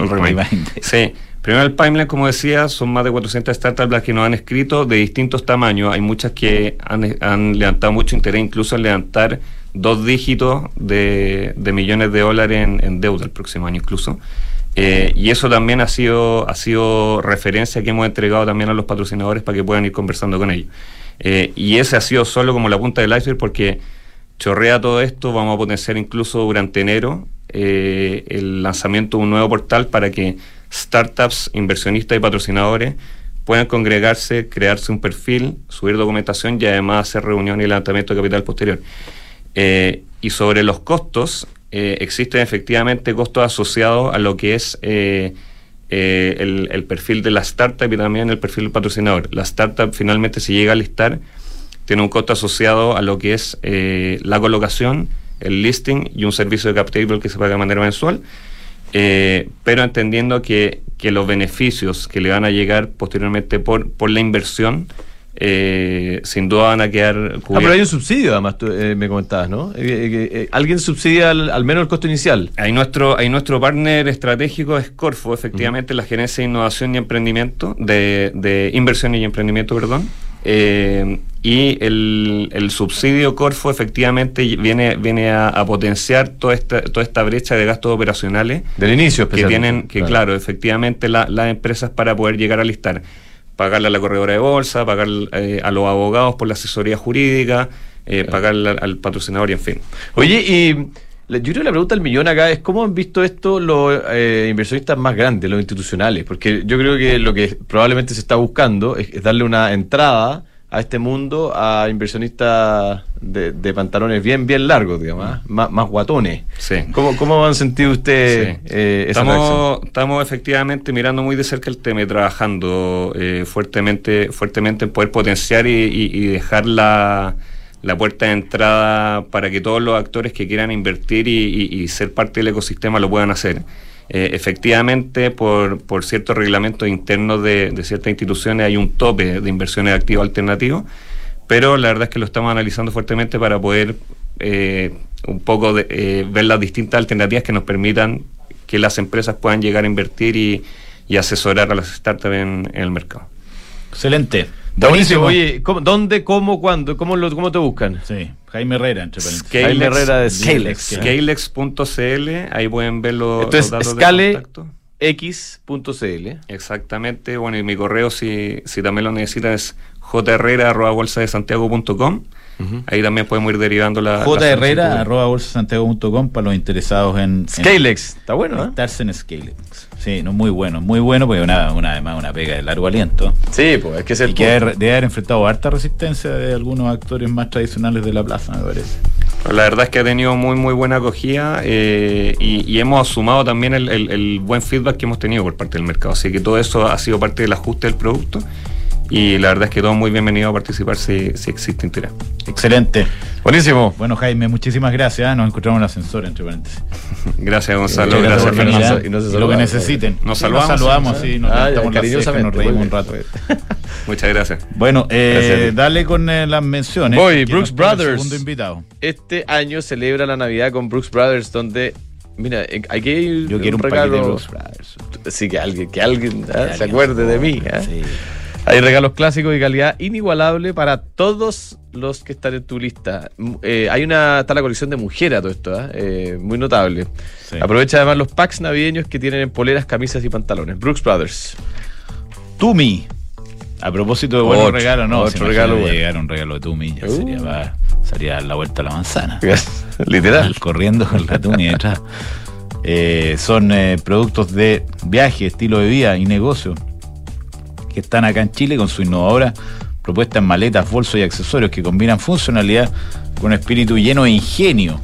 reminder. Sí, primero el pipeline, como decía, son más de 400 startups las que nos han escrito de distintos tamaños. Hay muchas que han, levantado mucho interés, incluso en levantar dos dígitos de, millones de dólares en, en deuda el próximo año incluso. Eh, y eso también ha sido, ha sido referencia que hemos entregado también a los patrocinadores para que puedan ir conversando con ellos. Eh, y ese ha sido solo como la punta del iceberg porque chorrea todo esto, vamos a potenciar incluso durante enero eh, el lanzamiento de un nuevo portal para que startups, inversionistas y patrocinadores puedan congregarse, crearse un perfil, subir documentación y además hacer reuniones y levantamiento de capital posterior. y sobre los costos, eh, existen efectivamente costos asociados a lo que es eh, eh, el, perfil de la startup y también el perfil del patrocinador. La startup finalmente si llega a listar tiene un costo asociado a lo que es la colocación, el listing y un servicio de cap que se paga de manera mensual, pero entendiendo que, que, los beneficios que le van a llegar posteriormente por, por la inversión eh, sin duda van a quedar cubiertos. Ah, pero hay un subsidio, además, eh, me comentabas, ¿no? Eh, ¿Alguien subsidia al, menos el costo inicial? Hay nuestro, hay nuestro partner estratégico, es Corfo, efectivamente, la Gerencia de Innovación y Emprendimiento, de, de Inversión y Emprendimiento, perdón. y el, subsidio Corfo efectivamente viene, viene a, potenciar toda esta, toda esta brecha de gastos operacionales. Del inicio, Que tienen, que claro, efectivamente las empresas para poder llegar a listar pagarle a la corredora de bolsa, pagar eh, a los abogados por la asesoría jurídica, eh, pagarle al, patrocinador y en fin. Oye, y yo creo que la pregunta del millón acá es cómo han visto esto los eh, inversionistas más grandes, los institucionales, porque yo creo que lo que probablemente se está buscando es, es darle una entrada a este mundo a inversionistas de, de pantalones bien, bien largos, digamos, ¿ah? más, más guatones. Sí. ¿Cómo, ¿Cómo han sentido ustedes Sí. eh, esa reacción? estamos, estamos efectivamente mirando muy de cerca el tema y trabajando eh, fuertemente, fuertemente en poder potenciar y, y- y dejar la, la puerta de entrada para que todos los actores que quieran invertir y ser parte del ecosistema lo puedan hacer. Eh, efectivamente, por, por ciertos reglamentos internos de, de ciertas instituciones hay un tope de inversiones activos alternativos, pero la verdad es que lo estamos analizando fuertemente para poder eh, un poco de, eh, ver las distintas alternativas que nos permitan que las empresas puedan llegar a invertir y, y asesorar a las startups en el mercado. Excelente. Buenísimo. Oye, ¿cómo- ¿dónde, cómo, cuándo? ¿Cómo, lo, ¿Cómo te buscan? Sí, Jaime Herrera, entre paréntesis. Jaime Scalex- Herrera de Scalex. Scalex.cl, ahí pueden ver los, Esto los es datos Scale- de contacto. X.cl. Exactamente, bueno, y mi correo, si, si también lo necesitan, es jherrera.bolsadesantiago.com. Ahí también podemos ir derivando la. J. la Herrera, solicitud. arroba bolsasantiago.com para los interesados en, en Scalex. Está bueno, ¿eh? estarse en Scalex. Sí, no, muy bueno, muy bueno, porque una, una, además una pega de largo aliento. Sí, pues es que es el Y que debe, debe haber enfrentado harta resistencia de algunos actores más tradicionales de la plaza, me parece. La verdad es que ha tenido muy muy buena acogida eh, y, y hemos sumado también el, el- el buen feedback que hemos tenido por parte del mercado. Así que todo eso ha sido parte del ajuste del producto y la verdad es que todo muy bienvenido a participar si, si existe interés. Excelente. Buenísimo. Bueno, Jaime, muchísimas gracias. Nos encontramos en el ascensor, entre paréntesis. Gracias Gonzalo, gracias. Fernando. Y no se Y lo que necesiten. Nos saludamos, saludamos, sí. nos Ah, nos reímos un rato. Muchas gracias. Bueno, eh, Gracias dale con eh, las menciones. Voy, Brooks nos Brothers. Segundo invitado. Este año celebra la Navidad con Brooks Brothers, donde. Mira, eh, aquí Yo quiero un regalo. paquete de Brooks Brothers. Sí, que alguien, que alguien Que se acuerde de mí. Sí. Hay regalos clásicos y calidad inigualable para todos los que están en tu lista. M- eh, hay una está la colección de mujeres a todo esto, ¿ah? Eh, muy notable. Sí. Aprovecha además los packs navideños que tienen en poleras, camisas y pantalones. Brooks Brothers. Tumi. A propósito de buenos Otro, regalos, no. otro regalo bueno. llegar un regalo de Tumi, ya Uh. sería, va, sería la vuelta a la manzana. Literal. Corriendo con la Tumi detrás. Eh, son eh, productos de viaje, estilo de vida y negocio que están acá en Chile con su innovadora propuesta en maletas, bolsos y accesorios que combinan funcionalidad con un espíritu lleno de ingenio.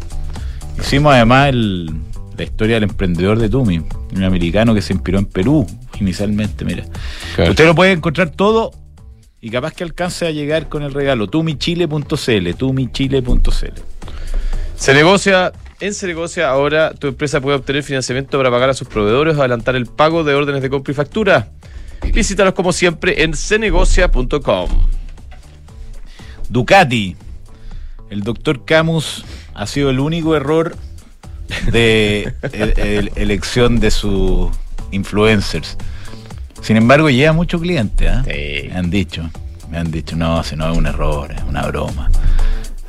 Hicimos además el- la historia del emprendedor de Tumi, un americano que se inspiró en Perú inicialmente, mira. Claro. Usted lo puede encontrar todo y capaz que alcance a llegar con el regalo tumichile.cl, tumichile.cl. Se negocia, en Se negocia ahora tu empresa puede obtener financiamiento para pagar a sus proveedores o adelantar el pago de órdenes de compra y factura. Visítalos como siempre en cenegocia.com. Ducati. El doctor Camus ha sido el único error de el- el- elección de sus influencers. Sin embargo, lleva mucho cliente, ¿ah? Sí. Me han dicho, me han dicho, no, si no es un error, es una broma.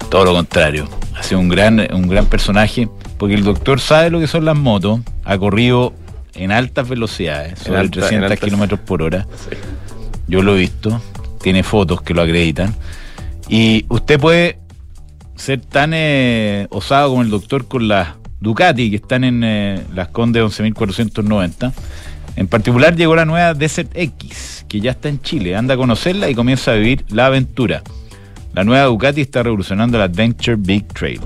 Todo lo contrario. Ha sido un gran, un gran personaje, porque el doctor sabe lo que son las motos, ha corrido en altas velocidades, sobre alta- en 300 altas- kilómetros por hora. Yo lo he visto, tiene fotos que lo acreditan. Y usted puede ser tan eh, osado como el doctor con las Ducati, que están en eh, las Condes 11.490. En particular llegó la nueva Desert X, que ya está en Chile. Anda a conocerla y comienza a vivir la aventura. La nueva Ducati está revolucionando el Adventure Big Trail.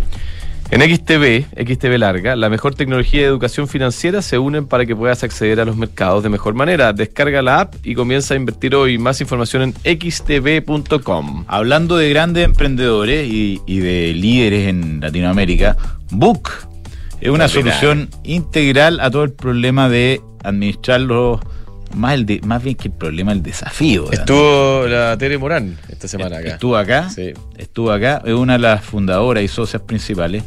En XTV, XTV Larga, la mejor tecnología de educación financiera se unen para que puedas acceder a los mercados de mejor manera. Descarga la app y comienza a invertir hoy. Más información en xtv.com. Hablando de grandes emprendedores y, y de líderes en Latinoamérica, Book es una solución integral a todo el problema de administrarlo, más, el de- más bien que el problema, el desafío. de Estuvo la Tere Morán esta semana acá. Estuvo acá, Sí. estuvo acá, es una de las fundadoras y socias principales.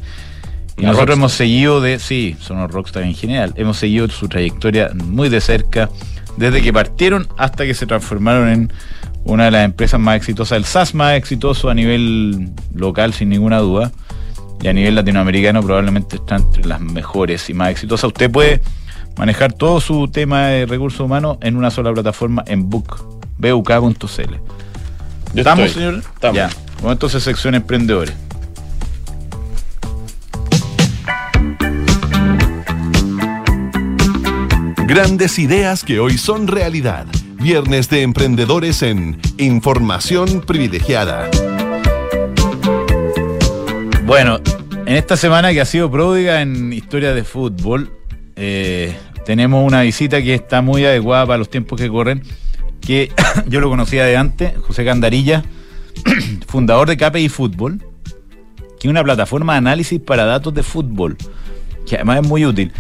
Y La nosotros rockstar. hemos seguido de, sí, son los rockstar en general, hemos seguido su trayectoria muy de cerca, desde que partieron hasta que se transformaron en una de las empresas más exitosas, el SaaS más exitoso a nivel local, sin ninguna duda, y a nivel latinoamericano probablemente está entre las mejores y más exitosas. Usted puede manejar todo su tema de recursos humanos en una sola plataforma en Book, buk.cl. ¿Estamos, señor? Estamos. Ya. Bueno, entonces sección emprendedores. Grandes ideas que hoy son realidad. Viernes de Emprendedores en Información Privilegiada. Bueno, en esta semana que ha sido pródiga en historias de fútbol, eh, tenemos una visita que está muy adecuada para los tiempos que corren, que yo lo conocía de antes, José Candarilla, fundador de KPI Fútbol, que es una plataforma de análisis para datos de fútbol, que además es muy útil.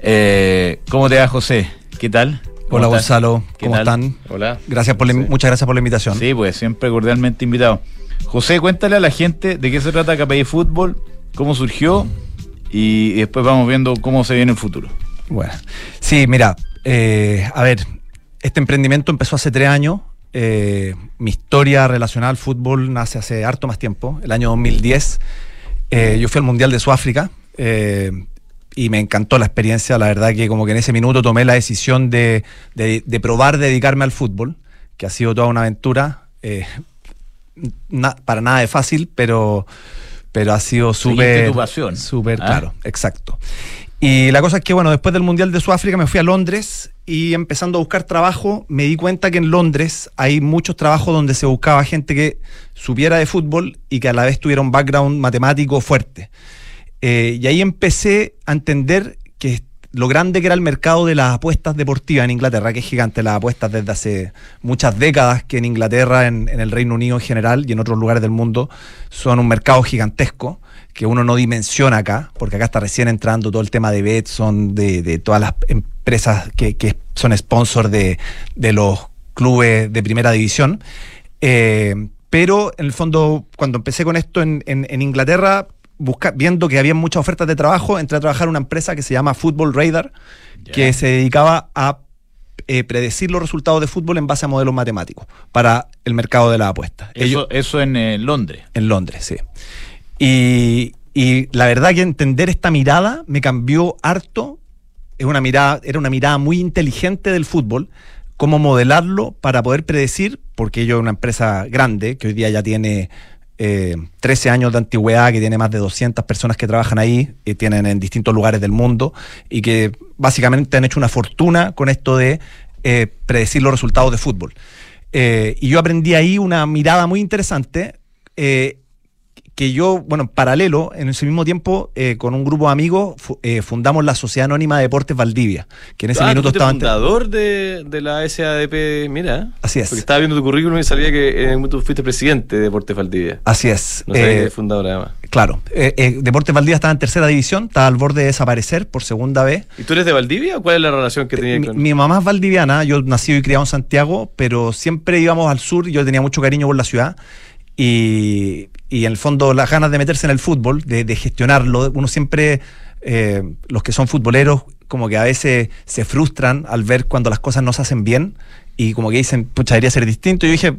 Eh, ¿Cómo te va, José? ¿Qué tal? ¿Cómo Hola estás? Gonzalo, ¿Qué ¿cómo tal? están? Hola. Gracias por la- Sí. Muchas gracias por la invitación. Sí, pues siempre cordialmente invitado. José, cuéntale a la gente de qué se trata KPI Fútbol, cómo surgió y después vamos viendo cómo se viene el futuro. Bueno, sí, mira, eh, a ver, este emprendimiento empezó hace tres años. eh, mi historia relacionada al fútbol nace hace harto más tiempo, el año 2010. eh, yo fui al Mundial de Sudáfrica eh, y me encantó la experiencia. La verdad que como que en ese minuto tomé la decisión de, de- de probar dedicarme al fútbol, que ha sido toda una aventura. eh, para nada de fácil, pero, pero ha sido súper... Súper, Ah. claro, exacto. Y la cosa es que, bueno, después del Mundial de Sudáfrica me fui a Londres y empezando a buscar trabajo, me di cuenta que en Londres hay muchos trabajos donde se buscaba gente que supiera de fútbol y que a la vez tuviera un background matemático fuerte. Eh, y ahí empecé a entender que lo grande que era el mercado de las apuestas deportivas en Inglaterra, que es gigante las apuestas desde hace muchas décadas, que en Inglaterra, en, el Reino Unido en general y en otros lugares del mundo son un mercado gigantesco que uno no dimensiona acá, porque acá está recién entrando todo el tema de Betson, de, de todas las empresas que, son sponsors de, los clubes de primera división. Eh, pero en el fondo, cuando empecé con esto en Inglaterra, busca- viendo que había muchas ofertas de trabajo, entré a trabajar en una empresa que se llama Football Radar, que se dedicaba a eh, predecir los resultados de fútbol en base a modelos matemáticos para el mercado de las apuestas. Ellos- Eso, eso en eh, Londres. en Londres, sí. Y, y la verdad que entender esta mirada me cambió harto. Es una mirada, era una mirada muy inteligente del fútbol, cómo modelarlo para poder predecir, porque ello es una empresa grande, que hoy día ya tiene eh, 13 años de antigüedad, que tiene más de 200 personas que trabajan ahí, y tienen en distintos lugares del mundo, y que básicamente han hecho una fortuna con esto de eh, predecir los resultados de fútbol. Eh, y yo aprendí ahí una mirada muy interesante. Eh, que yo, bueno, en paralelo, en ese mismo tiempo, eh, con un grupo de amigos, fu- eh, fundamos la Sociedad Anónima de Deportes Valdivia, que en ese Ah, minuto estaba... fundador de, de la SADP, mira. Así es. Porque estaba viendo tu currículum y sabía que eh, tú fuiste presidente de Deportes Valdivia. Así es. No sabía eh, que eres fundador además. claro. Eh, eh, Deportes Valdivia estaba en tercera división, estaba al borde de desaparecer por segunda vez. ¿Y tú eres de Valdivia o cuál es la relación que tenías con mi mamá es valdiviana, yo nací y criado en Santiago, pero siempre íbamos al sur y yo tenía mucho cariño por la ciudad. Y, y en el fondo las ganas de meterse en el fútbol, de, gestionarlo, uno siempre, eh, los que son futboleros, como que a veces se frustran al ver cuando las cosas no se hacen bien y como que dicen, pucha, debería ser distinto. Yo dije,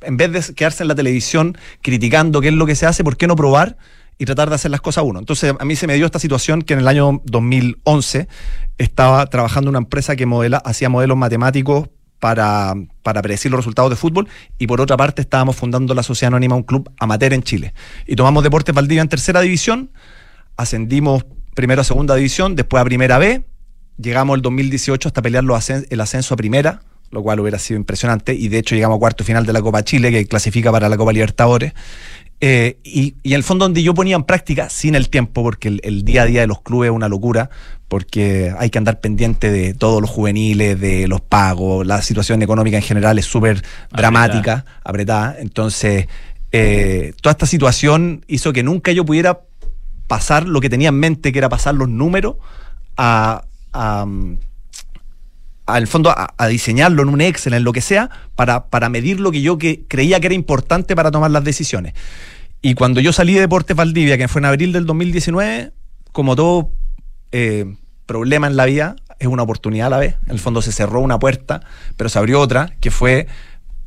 en vez de quedarse en la televisión criticando qué es lo que se hace, ¿por qué no probar y tratar de hacer las cosas uno? Entonces a mí se me dio esta situación que en el año 2011 estaba trabajando en una empresa que modela, hacía modelos matemáticos para, para predecir los resultados de fútbol y por otra parte estábamos fundando la Sociedad Anónima, un club amateur en Chile. Y tomamos Deportes Valdivia en tercera división, ascendimos primero a segunda división, después a primera B, llegamos el 2018 hasta pelear el ascenso a primera, lo cual hubiera sido impresionante, y de hecho llegamos a cuarto final de la Copa Chile, que clasifica para la Copa Libertadores. Eh, y, y en el fondo donde yo ponía en práctica, sin el tiempo, porque el, el día a día de los clubes es una locura, porque hay que andar pendiente de todos los juveniles, de los pagos, la situación económica en general es súper dramática, apretada. Entonces, eh, toda esta situación hizo que nunca yo pudiera pasar lo que tenía en mente, que era pasar los números a, a, al fondo a, a diseñarlo en un Excel, en lo que sea, para, para medir lo que yo que creía que era importante para tomar las decisiones. Y cuando yo salí de Deportes Valdivia, que fue en abril del 2019, como todo eh, problema en la vida, es una oportunidad a la vez. En el fondo se cerró una puerta, pero se abrió otra, que fue,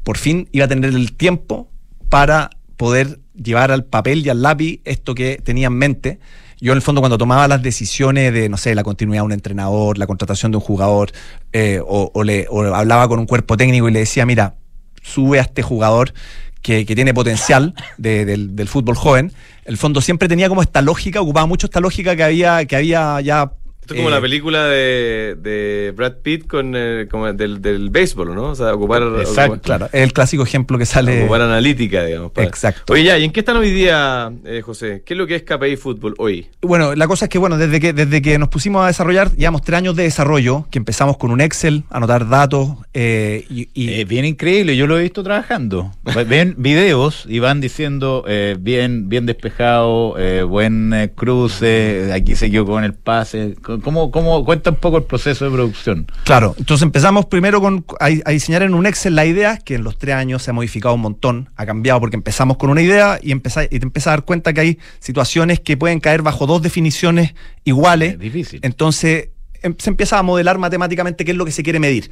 por fin iba a tener el tiempo para poder llevar al papel y al lápiz esto que tenía en mente. Yo en el fondo cuando tomaba las decisiones de, no sé, la continuidad de un entrenador, la contratación de un jugador, eh, o, o le, o hablaba con un cuerpo técnico y le decía, mira, sube a este jugador que, que tiene potencial de- del, del fútbol joven, el fondo siempre tenía como esta lógica, ocupaba mucho esta lógica que había, que había ya Esto es como Eh, la película de, de Brad Pitt con eh, como del, del béisbol, ¿no? O sea, ocupar, Exacto. ocupar, Claro, es el clásico ejemplo que sale. ocupar analítica, digamos. para- Exacto. Oye, ya, ¿y en qué están hoy día, eh, José? ¿Qué es lo que es KPI Fútbol hoy? Bueno, la cosa es que, bueno, desde que, desde que nos pusimos a desarrollar, llevamos tres años de desarrollo, que empezamos con un Excel, anotar datos, eh, y, y- Eh, bien increíble, yo lo he visto trabajando. Ven videos y van diciendo eh, bien, bien despejado, eh, buen eh, cruce, aquí se quedó con el pase. ¿Cómo, cómo cuenta un poco el proceso de producción? Claro, entonces empezamos primero con, a, a diseñar en un Excel la idea, que en los tres años se ha modificado un montón, ha cambiado porque empezamos con una idea y, empezá- y te empiezas a dar cuenta que hay situaciones que pueden caer bajo dos definiciones iguales. Es difícil. Entonces em- se empieza a modelar matemáticamente qué es lo que se quiere medir.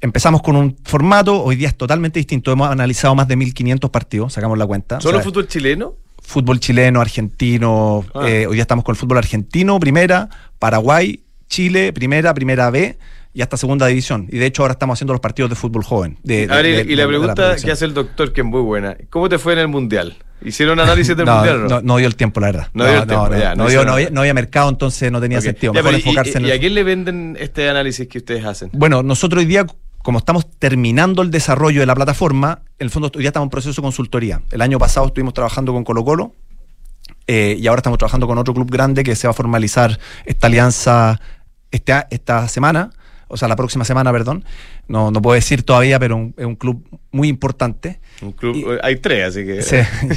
Empezamos con un formato, hoy día es totalmente distinto, hemos analizado más de 1500 partidos, sacamos la cuenta. ¿Solo O sea, fútbol chileno? Fútbol chileno, argentino. Ah. eh, hoy día estamos con el fútbol argentino, primera, Paraguay, Chile, primera, primera B y hasta segunda división. Y de hecho ahora estamos haciendo los partidos de fútbol joven. de- de- A ver, y- de- y la pregunta que hace el doctor, que es muy buena. ¿Cómo te fue en el Mundial? ¿Hicieron análisis del no, Mundial no? no, dio el tiempo, la verdad. No dio el tiempo, ya, no dio- había, no había mercado, entonces no tenía Ok. sentido. Ya, Mejor pero ¿y- enfocarse y, en y el- a quién le venden este análisis que ustedes hacen? Bueno, nosotros hoy día, como estamos terminando el desarrollo de la plataforma, en el fondo día estamos en proceso de consultoría. El año pasado estuvimos trabajando con Colo Colo eh, y ahora estamos trabajando con otro club grande que se va a formalizar esta alianza este a- esta semana, o sea, la próxima semana, perdón. No, no puedo decir todavía, pero un- es un club muy importante. Un club, y- hay tres, así que... Sí,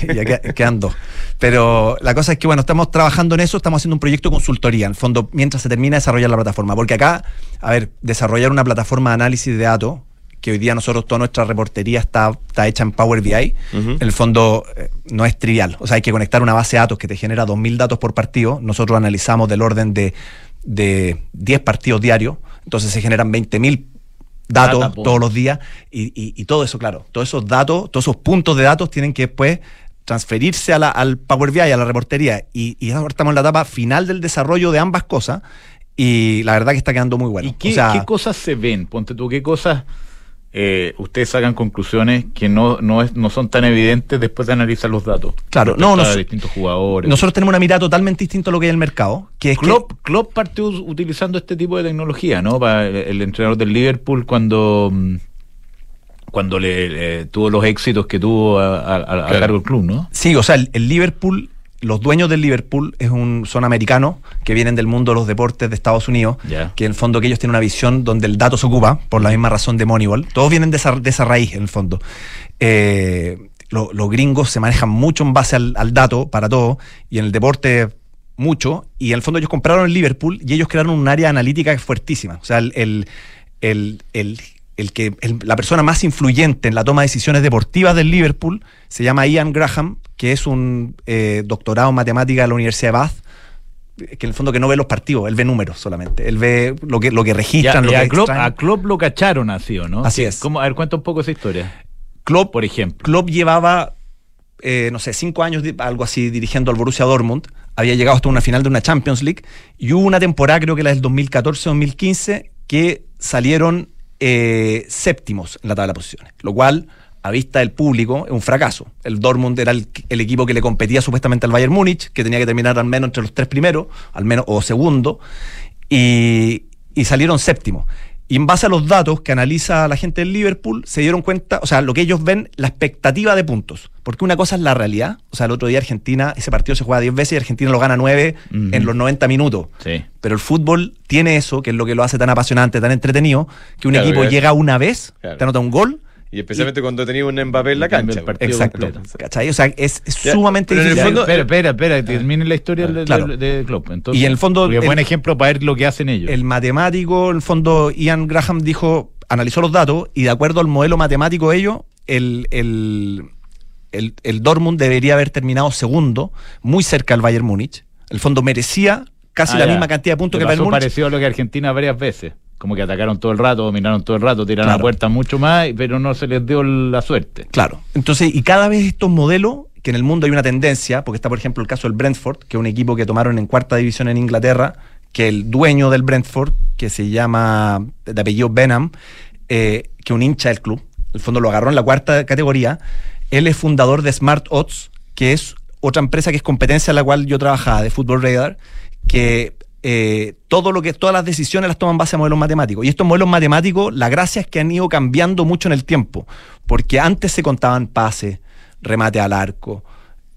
ya que- quedan dos. Pero la cosa es que, bueno, estamos trabajando en eso, estamos haciendo un proyecto de consultoría, en el fondo, mientras se termina de desarrollar la plataforma. Porque acá, a ver, desarrollar una plataforma de análisis de datos, que hoy día nosotros, toda nuestra reportería está, está hecha en Power BI, en el fondo eh, no es trivial. O sea, hay que conectar una base de datos que te genera 2.000 datos por partido. Nosotros analizamos del orden de, de 10 partidos diarios, entonces se generan 20.000 datos Data todos los días y, y- y todo eso, claro, todos esos datos, todos esos puntos de datos tienen que después transferirse a la- al Power BI, a la reportería y, y ahora estamos en la etapa final del desarrollo de ambas cosas y la verdad que está quedando muy bueno. ¿Y qué, O sea, qué cosas se ven? Ponte tú, ¿qué cosas eh, ustedes sacan conclusiones que no, no, es, no son tan evidentes después de analizar los datos? Claro, no, nos- distintos jugadores. nosotros tenemos una mirada totalmente distinta a lo que hay en el mercado, que es que- Klopp, Klopp partió utilizando este tipo de tecnología, ¿no? Para el, el entrenador del Liverpool cuando mm, cuando le, tuvo los éxitos que tuvo a, a- a- a Claro. cargo del club, ¿no? Sí, o sea, el, el Liverpool, los dueños del Liverpool es un, son americanos que vienen del mundo de los deportes de Estados Unidos, que en el fondo que ellos tienen una visión donde el dato se ocupa, por la misma razón de Moneyball. Todos vienen de esa, de esa raíz, en el fondo. Eh, lo- los gringos se manejan mucho en base al, al dato para todo, y en el deporte mucho, y en el fondo ellos compraron el Liverpool y ellos crearon un área analítica fuertísima. O sea, el, el, el- el- el que el- la persona más influyente en la toma de decisiones deportivas del Liverpool se llama Ian Graham, que es un eh, doctorado en matemática de la Universidad de Bath, que en el fondo que no ve los partidos, él ve números solamente, él ve lo que, lo que registran, lo y que a, Klopp, a Klopp lo cacharon así, ¿o no? Así ¿Qué- es. cómo- a ver, cuenta un poco esa historia. Klopp, Por ejemplo. Klopp llevaba, eh, no sé, cinco años, algo así, dirigiendo al Borussia Dortmund. Había llegado hasta una final de una Champions League. Y hubo una temporada, creo que la del 2014-2015, que salieron eh, séptimos en la tabla de posiciones. Lo cual, a vista del público, es un fracaso. El Dortmund era el, el equipo que le competía supuestamente al Bayern Múnich, que tenía que terminar al menos entre los tres primeros, al menos, o segundo. Y, y salieron séptimos. Y en base a los datos que analiza la gente del Liverpool, se dieron cuenta, o sea, lo que ellos ven, la expectativa de puntos. Porque una cosa es la realidad. O sea, el otro día Argentina, ese partido se juega 10 veces y Argentina lo gana 9 Ujú. en los 90 minutos. Sí. Pero el fútbol tiene eso, que es lo que lo hace tan apasionante, tan entretenido, que un Claro, equipo que- llega una vez, Claro. te anota un gol. Y especialmente cuando tenía un Mbappé en la cancha. el partido Exacto. ¿Cachai? O sea, es, es Ya, sumamente pero en el difícil. fondo- espera, espera, espera, que termine la historia de, Claro. de, de Klopp. Entonces, Y en el fondo, el- buen ejemplo para ver lo que hacen ellos. El matemático, en el fondo, Ian Graham dijo, analizó los datos y de acuerdo al modelo matemático de ellos, el, el, el, el Dortmund debería haber terminado segundo, muy cerca al Bayern Múnich. El fondo merecía casi Ah, la ya. misma cantidad de puntos Le que el Bayern Múnich. parecido a lo que Argentina varias veces. Como que atacaron todo el rato, dominaron todo el rato, tiraron Claro. la puerta mucho más, pero no se les dio la suerte. Claro. Entonces, y cada vez estos modelos, que en el mundo hay una tendencia, porque está, por ejemplo, el caso del Brentford, que es un equipo que tomaron en cuarta división en Inglaterra, que el dueño del Brentford, que se llama de apellido Benham, eh, que un hincha del club, en el fondo lo agarró en la cuarta categoría, él es fundador de Smart Odds, que es otra empresa que es competencia en la cual yo trabajaba, de Football Radar, que eh, todo lo que, todas las decisiones las toman base a modelos matemáticos. Y estos modelos matemáticos, la gracia es que han ido cambiando mucho en el tiempo, porque antes se contaban pases, remate al arco,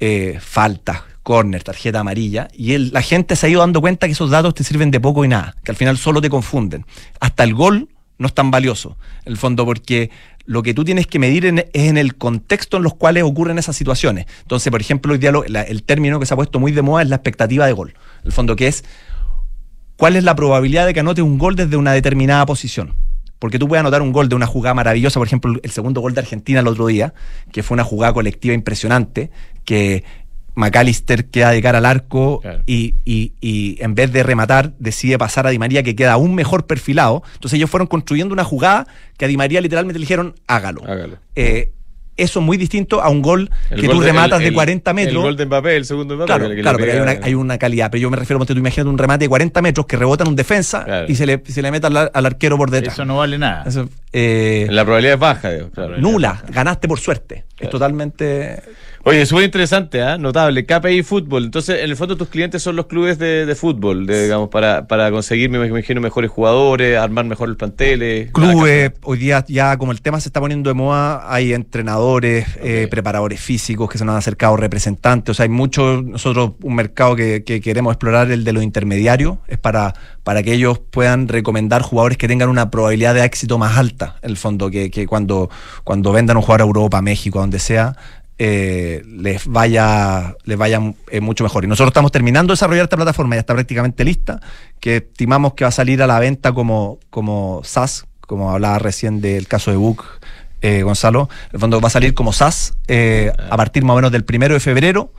eh, faltas, córner, tarjeta amarilla, y el- la gente se ha ido dando cuenta que esos datos te sirven de poco y nada, que al final solo te confunden. Hasta el gol no es tan valioso, en el fondo, porque lo que tú tienes que medir es en el contexto en los cuales ocurren esas situaciones. Entonces, por ejemplo, día lo- la- el término que se ha puesto muy de moda es la expectativa de gol. En el fondo, que es cuál es la probabilidad de que anote un gol desde una determinada posición. Porque tú puedes anotar un gol de una jugada maravillosa, por ejemplo, el segundo gol de Argentina el otro día, que fue una jugada colectiva impresionante, que McAllister queda de cara al arco Claro. y, y- y en vez de rematar decide pasar a Di María que queda aún mejor perfilado. Entonces ellos fueron construyendo una jugada que a Di María literalmente le dijeron hágalo. Hágalo. Eh, eso es muy distinto a un gol El que gol tú de- rematas el- de el- 40 metros. El gol de Mbappé, el segundo de Mbappé. Claro, claro, pero hay una, hay una calidad. Pero yo me refiero, tú imagínate un remate de 40 metros que rebota en un defensa Claro. y se le, se le mete al, al arquero por detrás. Eso no vale nada. Eso, eh, La probabilidad es baja, digo, claro. nula, ganaste por suerte. Es totalmente. Oye, súper interesante, ¿ah? notable. KPI Fútbol. Entonces, en el fondo, tus clientes son los clubes de, de fútbol, de, digamos, para, para conseguir, me imagino, mejores jugadores, armar mejor el plantel. Clubes, hoy día ya como el tema se está poniendo de moda, hay entrenadores, eh, preparadores físicos que se nos han acercado, representantes, o sea, hay mucho, nosotros un mercado que, que queremos explorar, el de los intermediarios, es para, para que ellos puedan recomendar jugadores que tengan una probabilidad de éxito más alta, en el fondo, que, que cuando, cuando vendan un jugador a Europa, México, a donde sea, eh, les vaya, les vaya eh, mucho mejor. Y nosotros estamos terminando de desarrollar esta plataforma, ya está prácticamente lista, que estimamos que va a salir a la venta como, como SaaS, como hablaba recién del caso de Book, eh, Gonzalo. El fondo va a salir como SaaS eh, a partir más o menos del primero de febrero.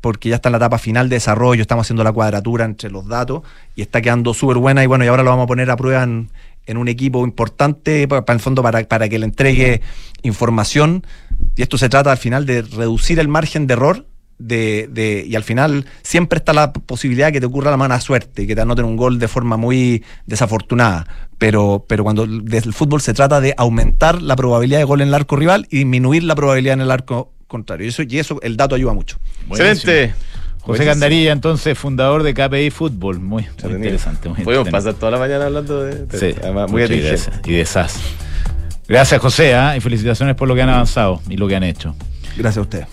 porque ya está en la etapa final de desarrollo, estamos haciendo la cuadratura entre los datos y está quedando súper buena y bueno, y ahora lo vamos a poner a prueba en, en un equipo importante para, el fondo para, para que le entregue información y esto se trata al final de reducir el margen de error de, de- y al final siempre está la posibilidad de que te ocurra la mala suerte, que te anoten un gol de forma muy desafortunada. Pero, pero cuando desde el fútbol se trata de aumentar la probabilidad de gol en el arco rival y disminuir la probabilidad en el arco contrario. Y eso, y eso el dato ayuda mucho. Buenísimo. Excelente. José Candarilla, entonces, fundador de KPI Fútbol. Muy, muy interesante. Muy Podemos pasar toda la mañana hablando de. de- Sí, además, muy gracias. Y de SAS. Gracias, José, ¿ah? y felicitaciones por lo que han avanzado y lo que han hecho. Gracias a ustedes.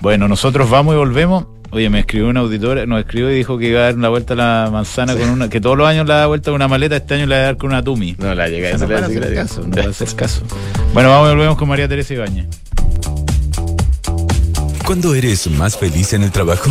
Bueno, nosotros vamos y volvemos. Oye, me escribió un auditor, nos escribió y dijo que iba a dar una vuelta a la manzana con una, que todos los años le da vuelta a una maleta, este año le va a dar con una Tumi. No la llega O a sea, no hacer caso, no van a hacer caso. Bueno, vamos y volvemos con María Teresa Ibañez. ¿Cuándo eres más feliz en el trabajo?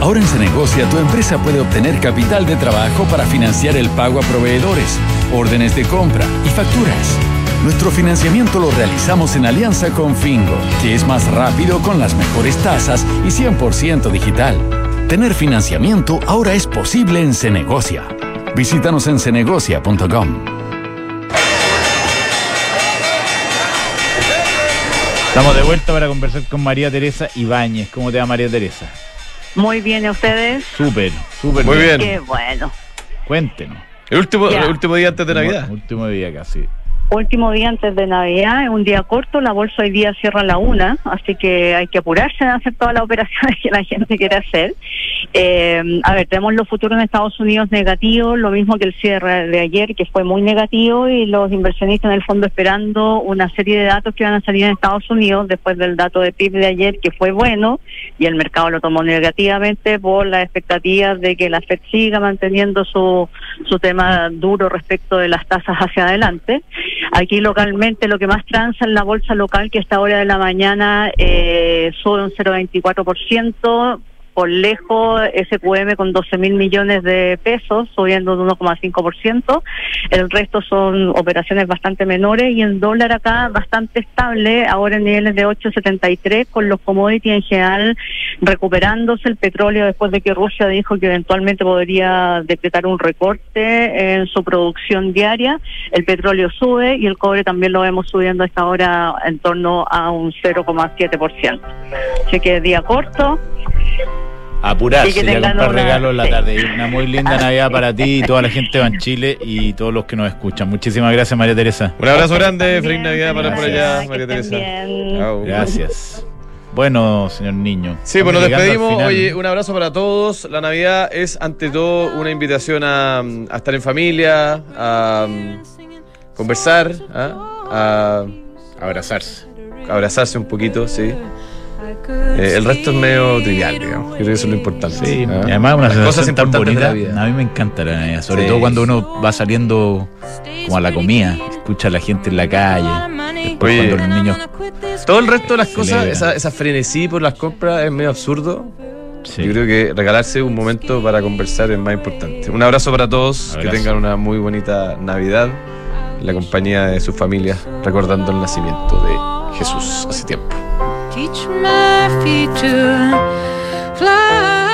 Ahora en Cenegocia tu empresa puede obtener capital de trabajo para financiar el pago a proveedores, órdenes de compra y facturas. Nuestro financiamiento lo realizamos en alianza con Fingo, que es más rápido con las mejores tasas y 100% digital. Tener financiamiento ahora es posible en Cenegocia. Visítanos en cenegocia.com. Estamos de vuelta para conversar con María Teresa Ibáñez. ¿Cómo te va María Teresa? Muy bien, ¿y ustedes? Súper, súper Muy bien. Qué bueno. Cuéntenos. El último, el último día antes de Navidad. Último día casi. Último día antes de Navidad, es un día corto, la bolsa hoy día cierra a la una, así que hay que apurarse en hacer todas las operaciones que la gente quiere hacer. Eh, a ver, tenemos los futuros en Estados Unidos negativos, lo mismo que el cierre de ayer, que fue muy negativo, y los inversionistas en el fondo esperando una serie de datos que van a salir en Estados Unidos después del dato de PIB de ayer, que fue bueno, y el mercado lo tomó negativamente por las expectativas de que la FED siga manteniendo su, su tema duro respecto de las tasas hacia adelante. Aquí localmente lo que más transa en la bolsa local, que a esta hora de la mañana eh, sube un 0,24%, por lejos SQM con 12 mil millones de pesos, subiendo de 1,5%. El resto son operaciones bastante menores y el dólar acá bastante estable, ahora en niveles de 8,73, con los commodities en general recuperándose. El petróleo, después de que Rusia dijo que eventualmente podría decretar un recorte en su producción diaria, el petróleo sube y el cobre también lo vemos subiendo a esta hora en torno a un 0,7%. Así que día corto. Apurarse Y que y a tengan comprar una- regalos en la sí. tarde. Y Una muy linda Navidad para ti y toda la gente en Chile y todos los que nos escuchan. Muchísimas gracias, María Teresa. Un abrazo grande, También, feliz Navidad para por allá, María Teresa. Gracias. Bueno, señor niño. Sí, pues nos despedimos. Oye, un abrazo para todos. La Navidad es ante todo una invitación a, a estar en familia, a um, conversar, ¿ah? a Abrazarse. abrazarse un poquito, sí. Eh, el resto es medio trivial, digamos. Creo que eso es lo importante. Sí, ¿ah? y además una Las cosas tan bonita. A mí me encanta la Navidad, sobre Sí. todo cuando uno va saliendo como a la comida, escucha a la gente en la calle, después Oye. cuando los niños Todo el resto de las cosas, esa, esa frenesí por las compras es medio absurdo. Sí. Yo creo que regalarse un momento para conversar es más importante. Un abrazo para todos, Abrazo. que tengan una muy bonita Navidad en la compañía de sus familias, recordando el nacimiento de Jesús hace tiempo. Teach my feet to fly.